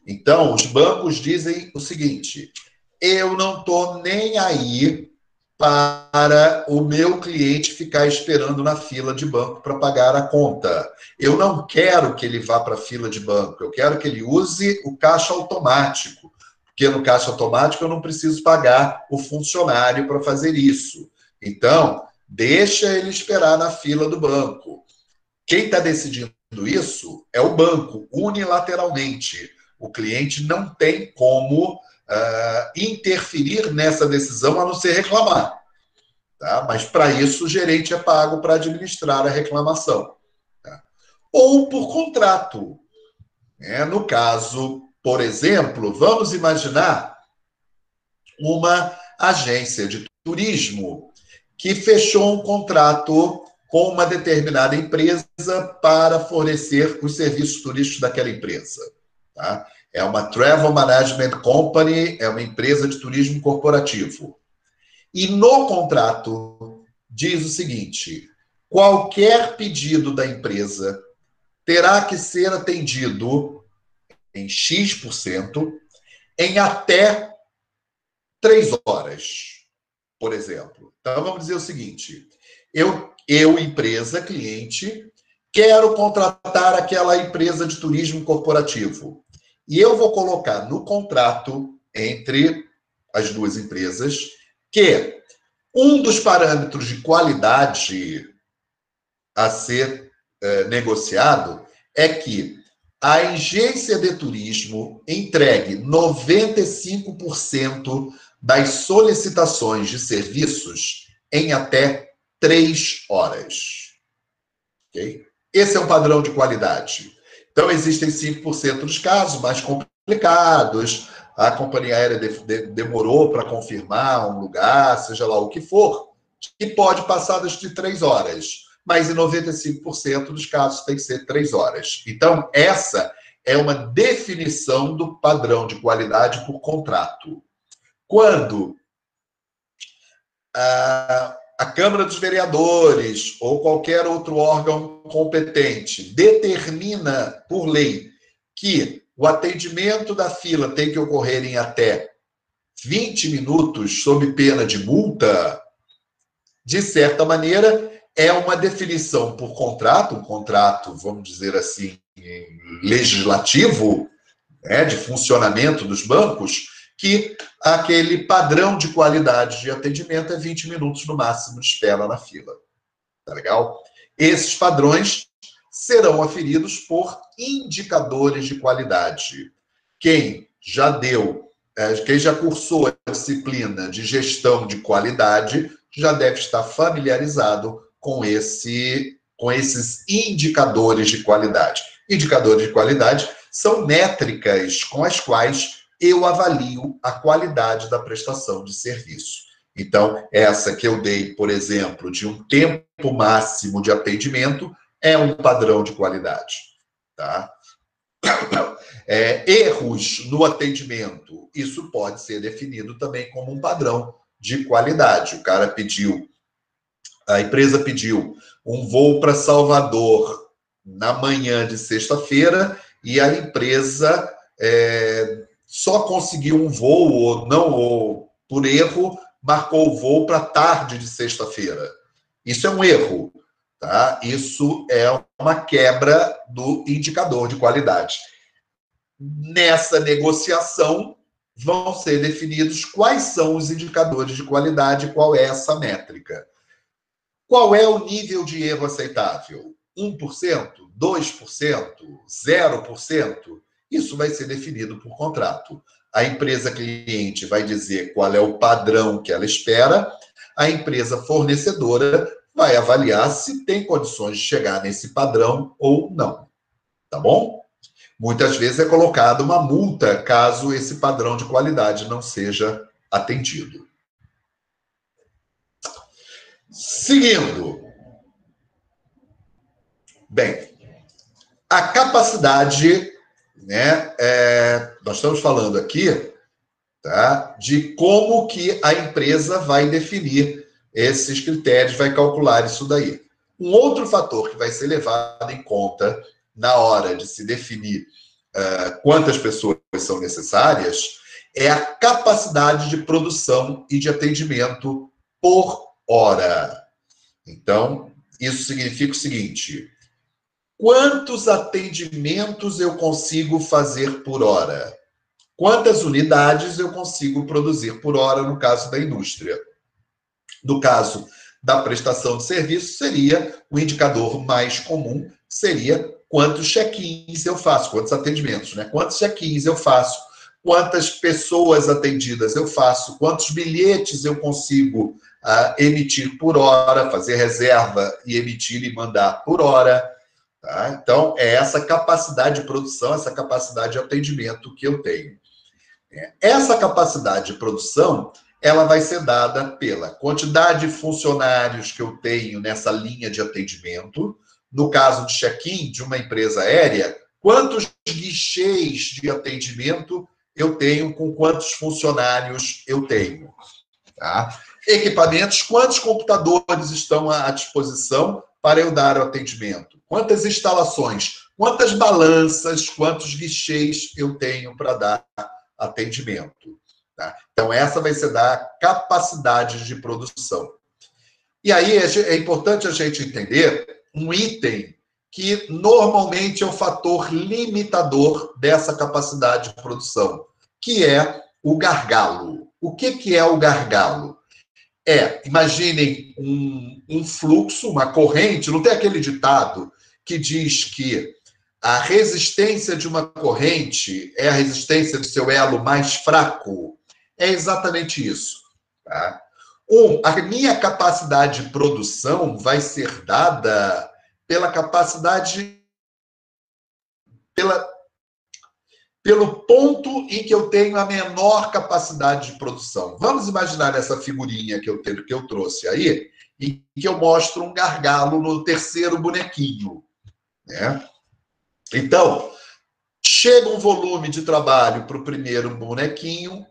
Então, os bancos dizem o seguinte: eu não estou nem aí para o meu cliente ficar esperando na fila de banco para pagar a conta. Eu não quero que ele vá para a fila de banco, eu quero que ele use o caixa automático, porque no caixa automático eu não preciso pagar o funcionário para fazer isso. Então, deixa ele esperar na fila do banco. Quem está decidindo isso é o banco, unilateralmente. O cliente não tem como uh, interferir nessa decisão a não ser reclamar. Tá? Mas para isso o gerente é pago para administrar a reclamação. Tá? Ou por contrato. É, no caso, por exemplo, vamos imaginar uma agência de turismo que fechou um contrato com uma determinada empresa para fornecer os serviços turísticos daquela empresa. Tá? É uma Travel Management Company, é uma empresa de turismo corporativo. E no contrato diz o seguinte: qualquer pedido da empresa terá que ser atendido em X% em até três horas, por exemplo. Então vamos dizer o seguinte: eu, eu empresa, cliente, quero contratar aquela empresa de turismo corporativo. E eu vou colocar no contrato entre as duas empresas que Um dos parâmetros de qualidade a ser é, negociado é que a agência de turismo entregue 95% das solicitações de serviços em até três horas. Okay? Esse é o padrão de qualidade. Então, existem 5% dos casos mais complicados, a companhia aérea de, de, demorou para confirmar um lugar, seja lá o que for, que pode passar das de três horas. Mas em 95% dos casos tem que ser três horas. Então, essa é uma definição do padrão de qualidade por contrato. Quando a, a Câmara dos Vereadores ou qualquer outro órgão competente determina por lei que o atendimento da fila tem que ocorrer em até 20 minutos, sob pena de multa, de certa maneira, é uma definição por contrato, um contrato, vamos dizer assim, legislativo, né, de funcionamento dos bancos, que aquele padrão de qualidade de atendimento é 20 minutos no máximo de espera na fila. Tá legal? Esses padrões serão aferidos por indicadores de qualidade. Quem já deu, é, quem já cursou a disciplina de gestão de qualidade, já deve estar familiarizado com esse com esses indicadores de qualidade. Indicadores de qualidade são métricas com as quais eu avalio a qualidade da prestação de serviço. Então, essa que eu dei, por exemplo, de um tempo máximo de atendimento, é um padrão de qualidade. Tá? É, erros no atendimento, isso pode ser definido também como um padrão de qualidade. O cara pediu, a empresa pediu um voo para Salvador na manhã de sexta-feira e a empresa é, só conseguiu um voo, ou não, ou por erro, marcou o voo para tarde de sexta-feira. Isso é um erro. Tá? Isso é uma quebra do indicador de qualidade. Nessa negociação, vão ser definidos quais são os indicadores de qualidade, qual é essa métrica. Qual é o nível de erro aceitável? 1%, 2%, 0%? Isso vai ser definido por contrato. A empresa cliente vai dizer qual é o padrão que ela espera, a empresa fornecedora vai avaliar se tem condições de chegar nesse padrão ou não. Tá bom? Muitas vezes é colocada uma multa caso esse padrão de qualidade não seja atendido. Seguindo. Bem, a capacidade, né? É, nós estamos falando aqui, tá? De como que a empresa vai definir esses critérios, vai calcular isso daí. Um outro fator que vai ser levado em conta na hora de se definir uh, quantas pessoas são necessárias é a capacidade de produção e de atendimento por hora. Então, isso significa o seguinte: quantos atendimentos eu consigo fazer por hora? Quantas unidades eu consigo produzir por hora no caso da indústria? No caso da prestação de serviço, seria o indicador mais comum, seria quantos check-ins eu faço, quantos atendimentos, né? Quantos check-ins eu faço, quantas pessoas atendidas eu faço, quantos bilhetes eu consigo uh, emitir por hora, fazer reserva e emitir e mandar por hora. Tá? Então, é essa capacidade de produção, essa capacidade de atendimento que eu tenho. É, essa capacidade de produção ela vai ser dada pela quantidade de funcionários que eu tenho nessa linha de atendimento. No caso de check-in de uma empresa aérea, quantos guichês de atendimento eu tenho com quantos funcionários eu tenho. Tá? Equipamentos, quantos computadores estão à disposição para eu dar o atendimento? Quantas instalações? Quantas balanças, quantos guichês eu tenho para dar atendimento? Tá? Então, essa vai ser da capacidade de produção. E aí é importante a gente entender um item que normalmente é o fator limitador dessa capacidade de produção, que é o gargalo. O que, que é o gargalo? é, imaginem um, um fluxo, uma corrente, não tem aquele ditado que diz que a resistência de uma corrente é a resistência do seu elo mais fraco? É exatamente isso. Tá? Um, a minha capacidade de produção vai ser dada pela capacidade, pela, pelo ponto em que eu tenho a menor capacidade de produção. Vamos imaginar essa figurinha que eu, tenho, que eu trouxe aí, em que eu mostro um gargalo no terceiro bonequinho. Né? Então, chega um volume de trabalho para o primeiro bonequinho,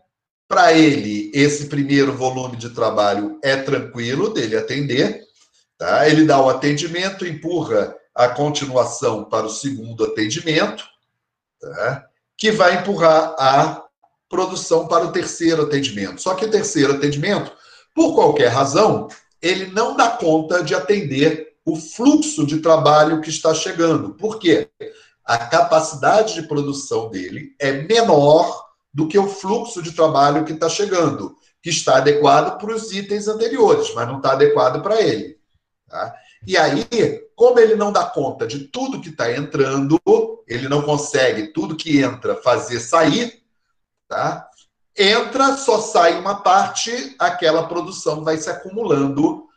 para ele, esse primeiro volume de trabalho é tranquilo dele atender, tá? ele dá o atendimento, empurra a continuação para o segundo atendimento, tá? que vai empurrar a produção para o terceiro atendimento. Só que o terceiro atendimento, por qualquer razão, ele não dá conta de atender o fluxo de trabalho que está chegando. Por quê? A capacidade de produção dele é menor do que o fluxo de trabalho que está chegando, que está adequado para os itens anteriores, mas não está adequado para ele. Tá? E aí, como ele não dá conta de tudo que está entrando, ele não consegue tudo que entra fazer sair, tá? Entra, só sai uma parte, aquela produção vai se acumulando,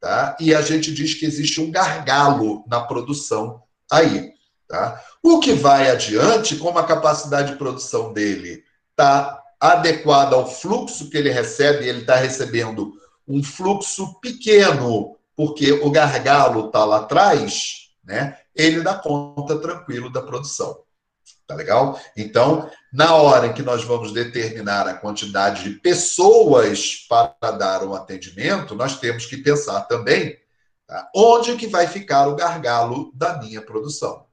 tá? E a gente diz que existe um gargalo na produção aí, tá? O que vai adiante, como a capacidade de produção dele está adequada ao fluxo que ele recebe, ele está recebendo um fluxo pequeno porque o gargalo está lá atrás, né? Ele dá conta tranquilo da produção. Tá legal? Então, na hora em que nós vamos determinar a quantidade de pessoas para dar um atendimento, nós temos que pensar também tá? onde que vai ficar o gargalo da minha produção.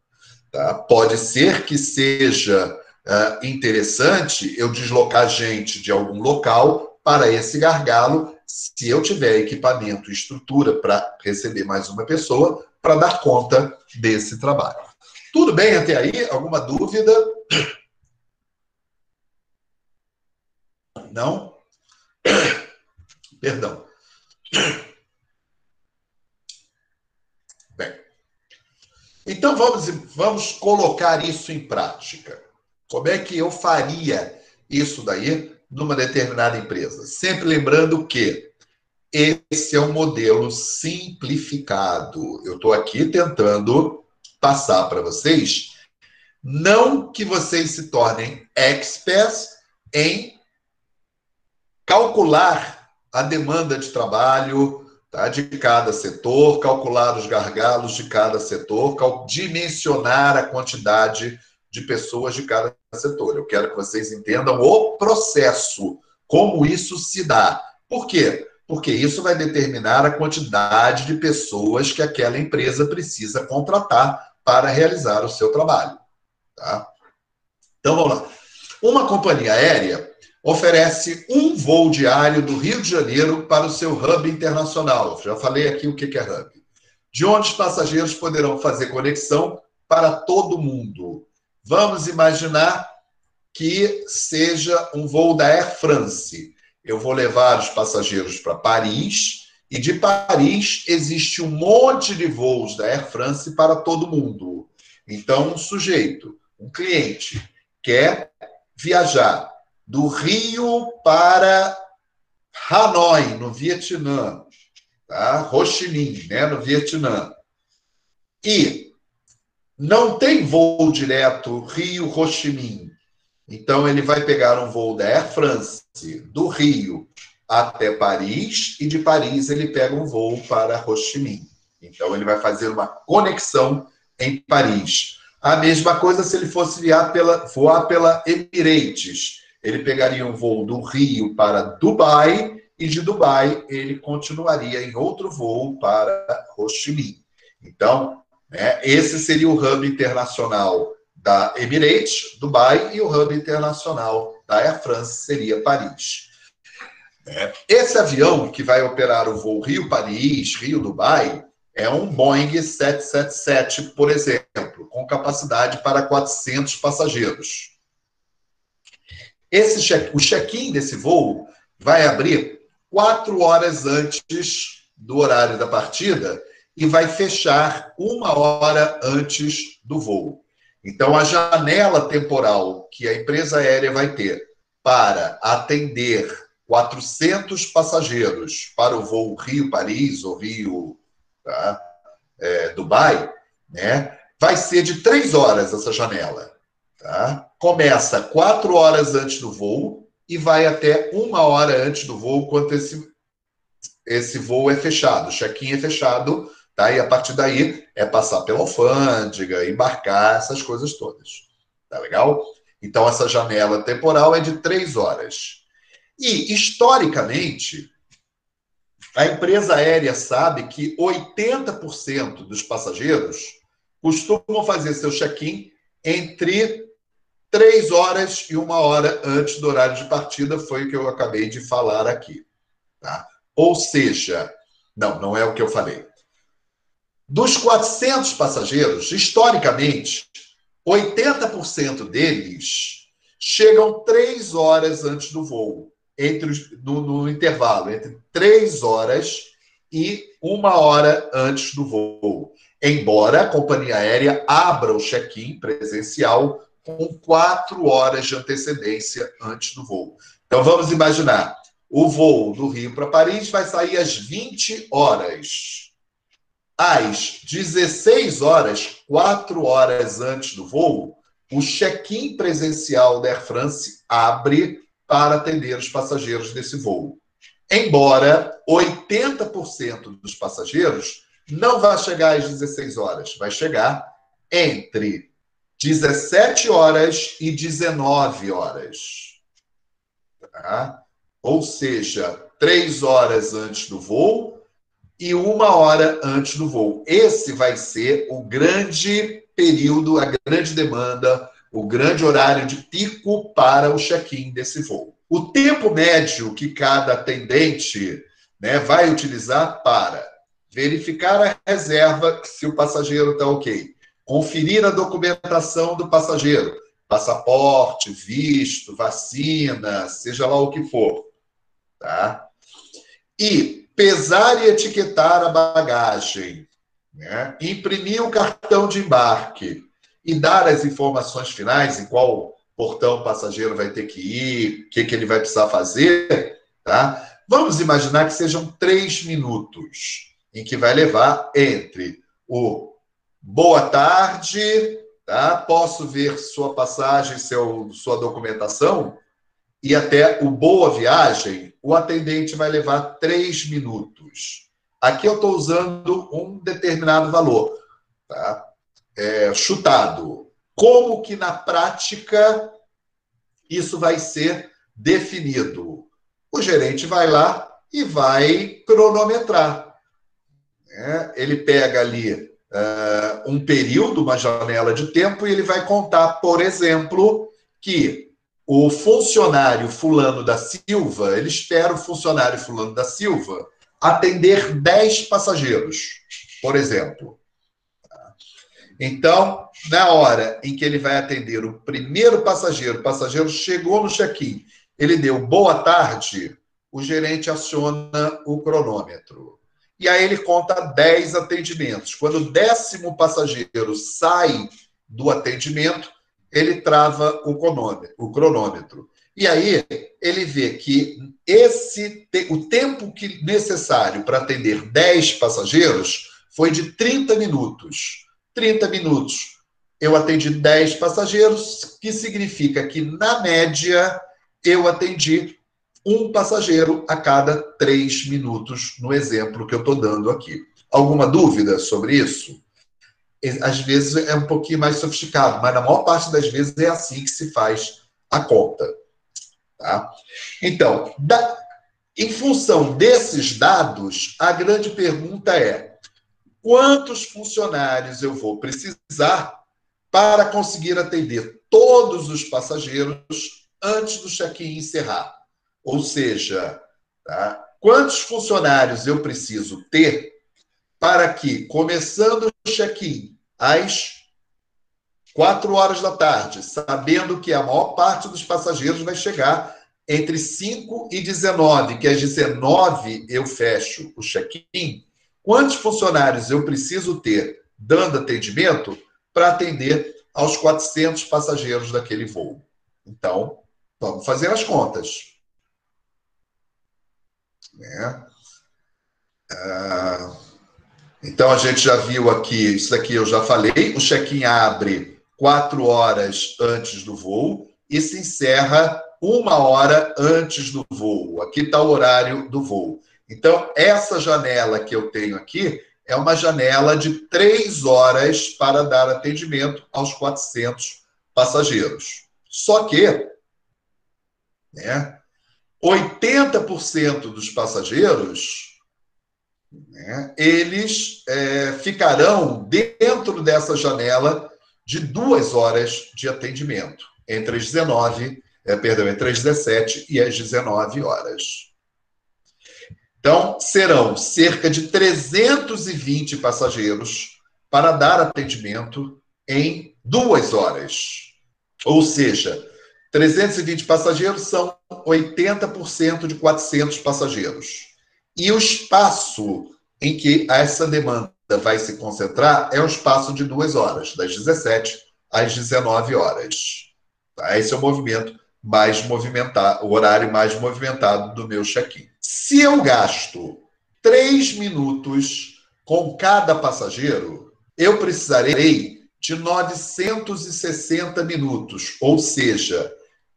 Tá? Pode ser que seja uh, interessante eu deslocar gente de algum local para esse gargalo se eu tiver equipamento e estrutura para receber mais uma pessoa, para dar conta desse trabalho. Tudo bem até aí? Alguma dúvida? Não? Perdão. Bem. Então vamos, vamos colocar isso em prática. Como é que eu faria isso daí numa determinada empresa. Sempre lembrando que esse é um modelo simplificado. Eu estou aqui tentando passar para vocês, não que vocês se tornem experts em calcular a demanda de trabalho tá, de cada setor, calcular os gargalos de cada setor, dimensionar a quantidade de pessoas de cada setor. Eu quero que vocês entendam o processo, como isso se dá. Por quê? Porque isso vai determinar a quantidade de pessoas que aquela empresa precisa contratar para realizar o seu trabalho. Tá? Então vamos lá. Uma companhia aérea oferece um voo diário do Rio de Janeiro para o seu hub internacional. Já falei aqui o que é hub. De onde os passageiros poderão fazer conexão para todo mundo. Vamos imaginar que seja um voo da Air France. Eu vou levar os passageiros para Paris e de Paris existe um monte de voos da Air France para todo mundo. Então, um sujeito, um cliente, quer viajar do Rio para Hanoi, no Vietnã, tá? Ho Chi Minh, né, no Vietnã. E não tem voo direto Rio-Ho Chi Minh. Então, ele vai pegar um voo da Air France do Rio até Paris e de Paris ele pega um voo para Ho Chi Minh. Então, ele vai fazer uma conexão em Paris. A mesma coisa se ele fosse voar pela, voar pela Emirates. Ele pegaria um voo do Rio para Dubai e de Dubai ele continuaria em outro voo para Ho Chi Minh. Então, né? Esse seria o hub internacional da Emirates, Dubai, e o hub internacional da Air France seria Paris. É, esse avião que vai operar o voo Rio-Paris, Rio-Dubai, é um Boeing 777, por exemplo, com capacidade para 400 passageiros. Esse check, o check-in desse voo vai abrir quatro horas antes do horário da partida e vai fechar uma hora antes do voo. Então, a janela temporal que a empresa aérea vai ter para atender 400 passageiros para o voo Rio-Paris ou Rio tá? é, Dubai, né? vai ser de três horas essa janela. Tá? Começa quatro horas antes do voo e vai até uma hora antes do voo, quando esse, esse voo é fechado, o check-in é fechado, tá? e a partir daí é passar pela alfândega, embarcar, essas coisas todas. Tá legal? Então, essa janela temporal é de três horas. E, historicamente, a empresa aérea sabe que 80% dos passageiros costumam fazer seu check-in entre três horas e uma hora antes do horário de partida, foi o que eu acabei de falar aqui. Tá? Ou seja, não, não é o que eu falei. Dos 400 passageiros, historicamente, 80% deles chegam três horas antes do voo, entre os, no, no intervalo entre três horas e uma hora antes do voo. Embora a companhia aérea abra o check-in presencial com quatro horas de antecedência antes do voo. Então vamos imaginar: o voo do Rio para Paris vai sair às 20 horas às 16 horas, quatro horas antes do voo, o check-in presencial da Air France abre para atender os passageiros desse voo. Embora 80% dos passageiros não vá chegar às 16 horas, vai chegar entre 17 horas e 19 horas. Tá? Ou seja, três horas antes do voo e uma hora antes do voo. Esse vai ser o grande período, a grande demanda, o grande horário de pico para o check-in desse voo. O tempo médio que cada atendente né, vai utilizar para verificar a reserva, se o passageiro está ok, conferir a documentação do passageiro, passaporte, visto, vacina, seja lá o que for, tá? E pesar e etiquetar a bagagem, né? imprimir o cartão de embarque e dar as informações finais em qual portão o passageiro vai ter que ir, o que, que ele vai precisar fazer, tá? Vamos imaginar que sejam três minutos em que vai levar entre o boa tarde, tá? Posso ver sua passagem, seu, sua documentação? e até o Boa Viagem, o atendente vai levar três minutos. Aqui eu estou usando um determinado valor, tá? É, chutado. Como que na prática isso vai ser definido? O gerente vai lá e vai cronometrar. Né? Ele pega ali uh, um período, uma janela de tempo, e ele vai contar, por exemplo, que o funcionário fulano da Silva, ele espera o funcionário fulano da Silva atender 10 passageiros, por exemplo. Então, na hora em que ele vai atender o primeiro passageiro, o passageiro chegou no check-in, ele deu boa tarde, o gerente aciona o cronômetro. E aí ele conta 10 atendimentos. Quando o décimo passageiro sai do atendimento, ele trava o cronômetro. E aí ele vê que esse o tempo que necessário para atender 10 passageiros foi de 30 minutos. 30 minutos. Eu atendi 10 passageiros, que significa que, na média, eu atendi um passageiro a cada 3 minutos, no exemplo que eu estou dando aqui. Alguma dúvida sobre isso? às vezes é um pouquinho mais sofisticado, mas na maior parte das vezes é assim que se faz a conta. Tá? Então, da, em função desses dados, a grande pergunta é: quantos funcionários eu vou precisar para conseguir atender todos os passageiros antes do check-in encerrar? Ou seja, tá? quantos funcionários eu preciso ter para que, começando o check-in às quatro horas da tarde, sabendo que a maior parte dos passageiros vai chegar entre 5 e 19, que às 19 eu fecho o check-in, quantos funcionários eu preciso ter dando atendimento para atender aos 400 passageiros daquele voo? Então, vamos fazer as contas. Né? Ah, então, a gente já viu aqui, isso daqui eu já falei, o check-in abre quatro horas antes do voo e se encerra uma hora antes do voo. Aqui está o horário do voo. Então, essa janela que eu tenho aqui é uma janela de três horas para dar atendimento aos 400 passageiros. Só que, né, 80% dos passageiros, né, eles é, ficarão dentro dessa janela de duas horas de atendimento, entre as 19 é, perdão, entre as 17 e as 19 horas. Então, serão cerca de 320 passageiros para dar atendimento em duas horas. Ou seja, 320 passageiros são 80% de 400 passageiros. E o espaço em que essa demanda vai se concentrar é um espaço de duas horas, das 17 às 19 horas. Tá? Esse é o movimento mais movimentado, o horário mais movimentado do meu check-in. Se eu gasto três minutos com cada passageiro, eu precisarei de 960 minutos, ou seja,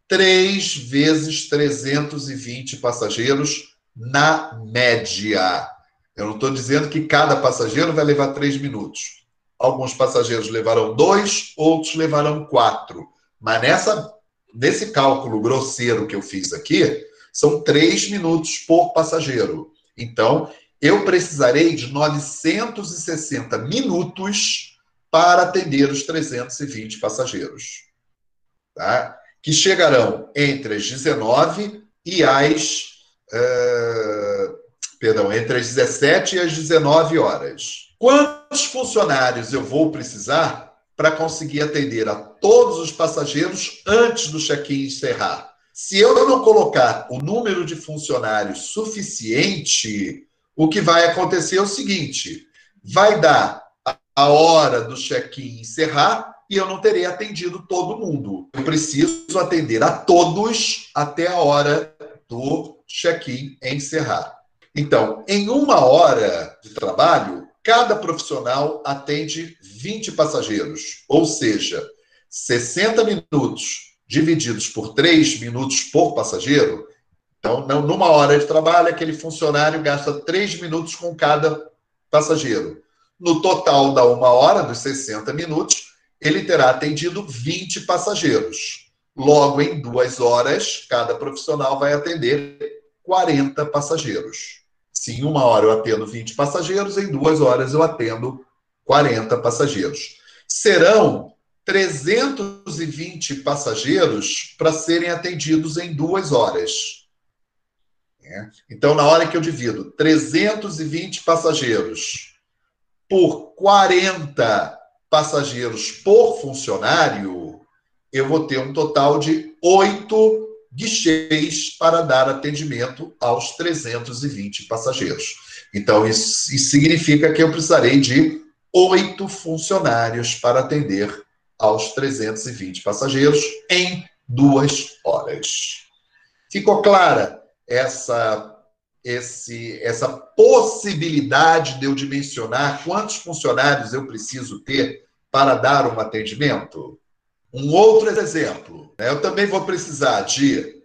3 vezes 320 passageiros na média. Eu não estou dizendo que cada passageiro vai levar 3 minutos. Alguns passageiros levarão dois, outros levarão quatro. Mas nessa Nesse cálculo grosseiro que eu fiz aqui, são três minutos por passageiro. Então, eu precisarei de 960 minutos para atender os 320 passageiros. Tá? Que chegarão entre as 19 e as. Uh, perdão, entre as 17 e as 19 horas. Quantos funcionários eu vou precisar para conseguir atender a todos os passageiros antes do check-in encerrar. Se eu não colocar o número de funcionários suficiente, o que vai acontecer é o seguinte: vai dar a hora do check-in encerrar e eu não terei atendido todo mundo. Eu preciso atender a todos até a hora do check-in encerrar. Então, em uma hora de trabalho, cada profissional atende 20 passageiros, ou seja, 60 minutos divididos por 3 minutos por passageiro. Então, numa hora de trabalho, aquele funcionário gasta 3 minutos com cada passageiro. No total da uma hora, dos 60 minutos, ele terá atendido 20 passageiros. Logo, em duas horas, cada profissional vai atender 40 passageiros. Se em uma hora eu atendo 20 passageiros, em duas horas eu atendo 40 passageiros. Serão 320 passageiros para serem atendidos em duas horas. É. Então, na hora que eu divido 320 passageiros por 40 passageiros por funcionário, eu vou ter um total de 8 guichês para dar atendimento aos 320 passageiros. Então, isso, isso significa que eu precisarei de oito funcionários para atender aos 320 passageiros em duas horas. Ficou clara essa, esse, essa possibilidade de eu dimensionar quantos funcionários eu preciso ter para dar um atendimento? Um outro exemplo, né? eu também vou precisar de,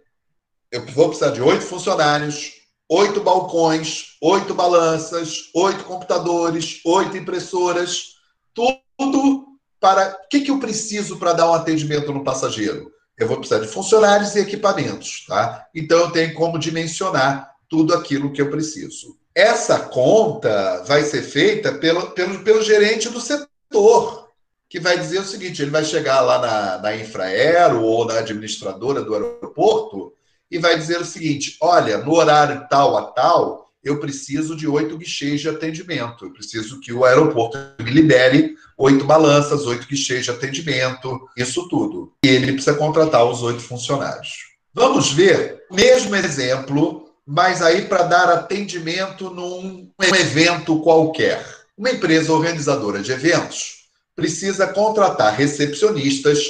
eu vou precisar de oito funcionários, oito balcões, oito balanças, oito computadores, oito impressoras, tudo para. O que, que eu preciso para dar um atendimento no passageiro? Eu vou precisar de funcionários e equipamentos, tá? Então eu tenho como dimensionar tudo aquilo que eu preciso. Essa conta vai ser feita pelo, pelo, pelo gerente do setor que vai dizer o seguinte: ele vai chegar lá na, na Infraero ou na administradora do aeroporto e vai dizer o seguinte: olha, no horário tal a tal, eu preciso de oito guichês de atendimento. Eu preciso que o aeroporto me libere oito balanças, oito guichês de atendimento, isso tudo. E ele precisa contratar os oito funcionários. Vamos ver o mesmo exemplo, mas aí para dar atendimento num evento qualquer. Uma empresa organizadora de eventos precisa contratar recepcionistas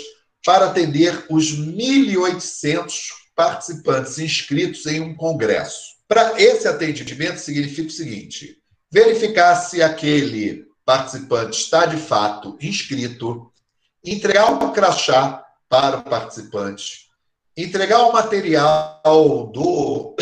para atender os 1.800 participantes inscritos em um congresso. Para esse atendimento, significa o seguinte: verificar se aquele participante está de fato inscrito, entregar um crachá para o participante, entregar o material do,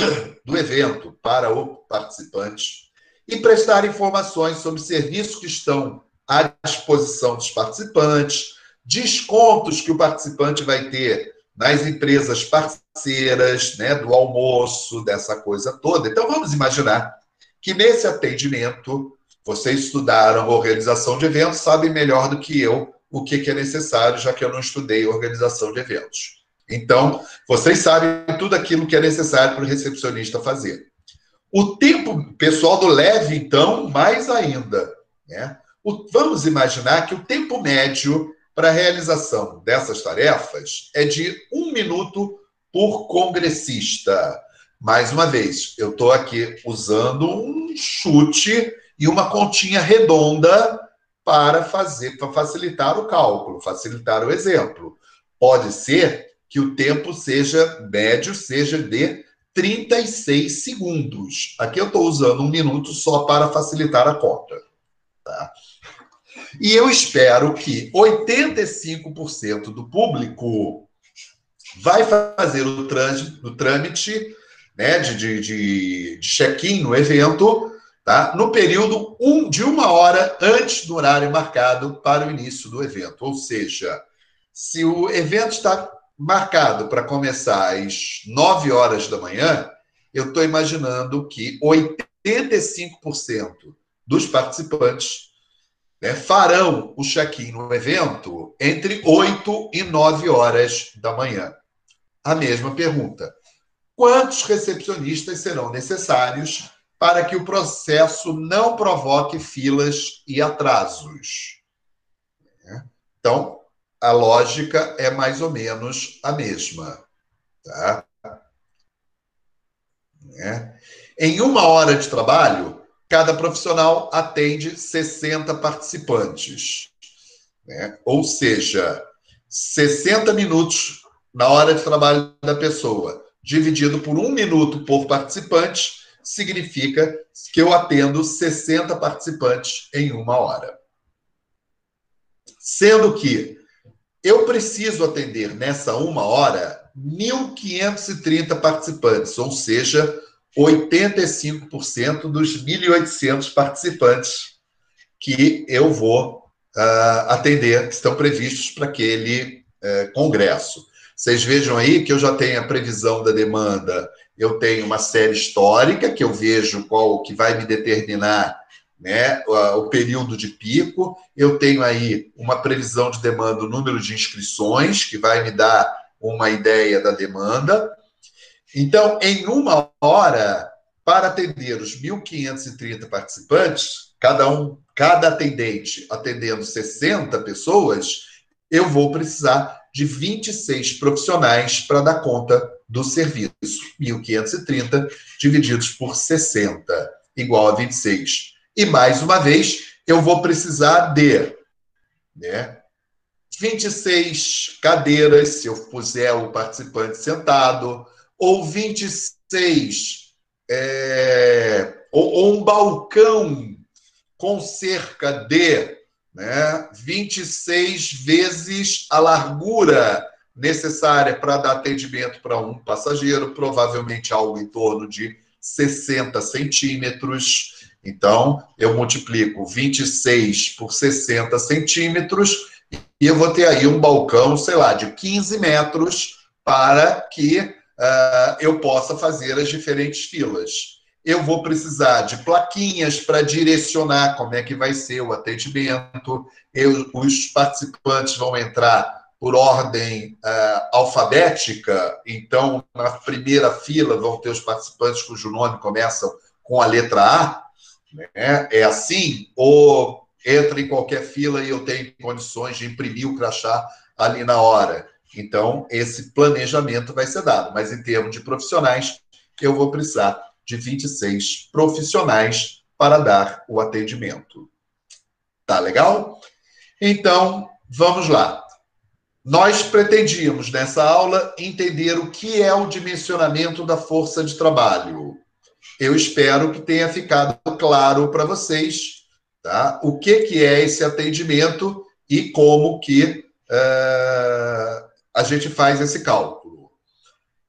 do evento para o participante. E prestar informações sobre serviços que estão à disposição dos participantes, descontos que o participante vai ter nas empresas parceiras, né, do almoço, dessa coisa toda. Então, vamos imaginar que nesse atendimento, vocês estudaram organização de eventos, sabem melhor do que eu o que é necessário, já que eu não estudei organização de eventos. Então, vocês sabem tudo aquilo que é necessário para o recepcionista fazer. O tempo pessoal do leve, então, mais ainda. Né? O, vamos imaginar que o tempo médio para a realização dessas tarefas é de um minuto por congressista. Mais uma vez, eu estou aqui usando um chute e uma continha redonda para fazer, para facilitar o cálculo, facilitar o exemplo. Pode ser que o tempo seja médio, seja de 36 segundos. Aqui eu estou usando um minuto só para facilitar a conta. Tá? E eu espero que 85% do público vai fazer o trâmite, o trâmite né, de, de, de, de check-in no evento tá, no período um, de uma hora antes do horário marcado para o início do evento. Ou seja, se o evento está marcado para começar às 9 horas da manhã, eu estou imaginando que 85% dos participantes né, farão o check-in no evento entre 8 e 9 horas da manhã. A mesma pergunta. Quantos recepcionistas serão necessários para que o processo não provoque filas e atrasos? Então, a lógica é mais ou menos a mesma. Tá? Em uma hora de trabalho, cada profissional atende 60 participantes. Né? Ou seja, 60 minutos na hora de trabalho da pessoa, dividido por um minuto por participante, significa que eu atendo 60 participantes em uma hora. Sendo que eu preciso atender nessa uma hora 1.530 participantes, ou seja, 85% dos 1.800 participantes que eu vou uh, atender, que estão previstos para aquele uh, congresso. Vocês vejam aí que eu já tenho a previsão da demanda, eu tenho uma série histórica que eu vejo qual que vai me determinar né, o período de pico, eu tenho aí uma previsão de demanda, o número de inscrições, que vai me dar uma ideia da demanda, então, em uma hora, para atender os 1.530 participantes, cada um, cada atendente atendendo 60 pessoas, eu vou precisar de 26 profissionais para dar conta do serviço. 1.530 divididos por 60, igual a 26. E, mais uma vez, eu vou precisar de né, 26 cadeiras, se eu puser o participante sentado, ou 26, é, ou, ou, um balcão com cerca de né, 26 vezes a largura necessária para dar atendimento para um passageiro, provavelmente algo em torno de 60 centímetros. Então, eu multiplico 26 por 60 centímetros e eu vou ter aí um balcão, sei lá, de 15 metros para que uh, eu possa fazer as diferentes filas. Eu vou precisar de plaquinhas para direcionar como é que vai ser o atendimento. Eu, os participantes vão entrar por ordem uh, alfabética, então na primeira fila vão ter os participantes cujo nome começam com a letra A, né? é assim, ou entra em qualquer fila e eu tenho condições de imprimir o crachá ali na hora. Então, esse planejamento vai ser dado. Mas em termos de profissionais, eu vou precisar de 26 profissionais para dar o atendimento. Tá legal? Então, vamos lá. Nós pretendíamos nessa aula entender o que é o dimensionamento da força de trabalho. Eu espero que tenha ficado claro para vocês tá? o que, que é esse atendimento e como que uh, a gente faz esse cálculo.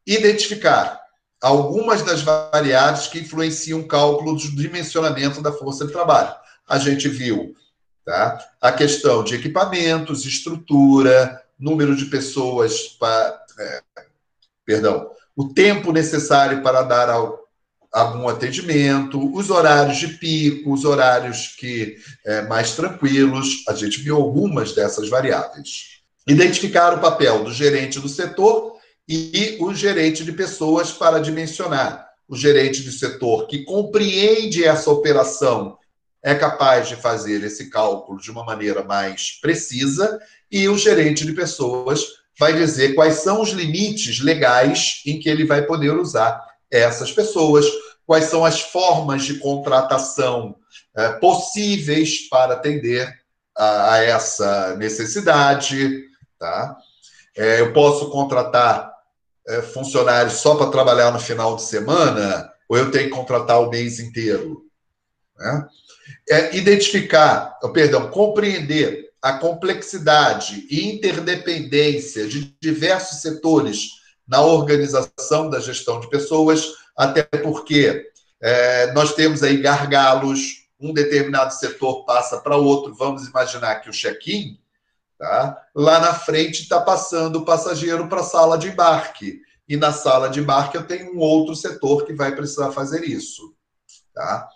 Identificar algumas das variáveis que influenciam o cálculo do dimensionamento da força de trabalho. A gente viu tá? a questão de equipamentos, estrutura, número de pessoas, para, é, perdão, o tempo necessário para dar ao, algum atendimento, os horários de pico, os horários que é, mais tranquilos. A gente viu algumas dessas variáveis. Identificar o papel do gerente do setor e o gerente de pessoas para dimensionar. O gerente de setor que compreende essa operação é capaz de fazer esse cálculo de uma maneira mais precisa e o gerente de pessoas vai dizer quais são os limites legais em que ele vai poder usar essas pessoas, quais são as formas de contratação é, possíveis para atender a, a essa necessidade, tá? É, eu posso contratar é, funcionários só para trabalhar no final de semana, ou eu tenho que contratar o mês inteiro? Né? É, identificar, perdão, compreender a complexidade e interdependência de diversos setores na organização da gestão de pessoas, até porque é, nós temos aí gargalos, um determinado setor passa para outro, vamos imaginar que o check-in Tá? Lá na frente está passando o passageiro para a sala de embarque. E na sala de embarque eu tenho um outro setor que vai precisar fazer isso. Tá?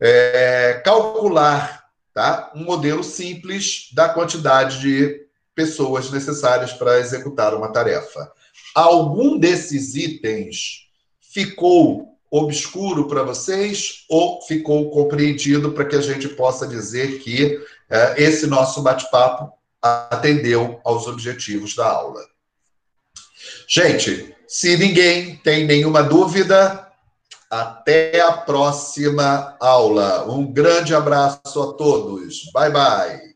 É, calcular tá? um modelo simples da quantidade de pessoas necessárias para executar uma tarefa. Algum desses itens ficou obscuro para vocês ou ficou compreendido para que a gente possa dizer que é, esse nosso bate-papo atendeu aos objetivos da aula. Gente, se ninguém tem nenhuma dúvida, até a próxima aula. Um grande abraço a todos. Bye, bye.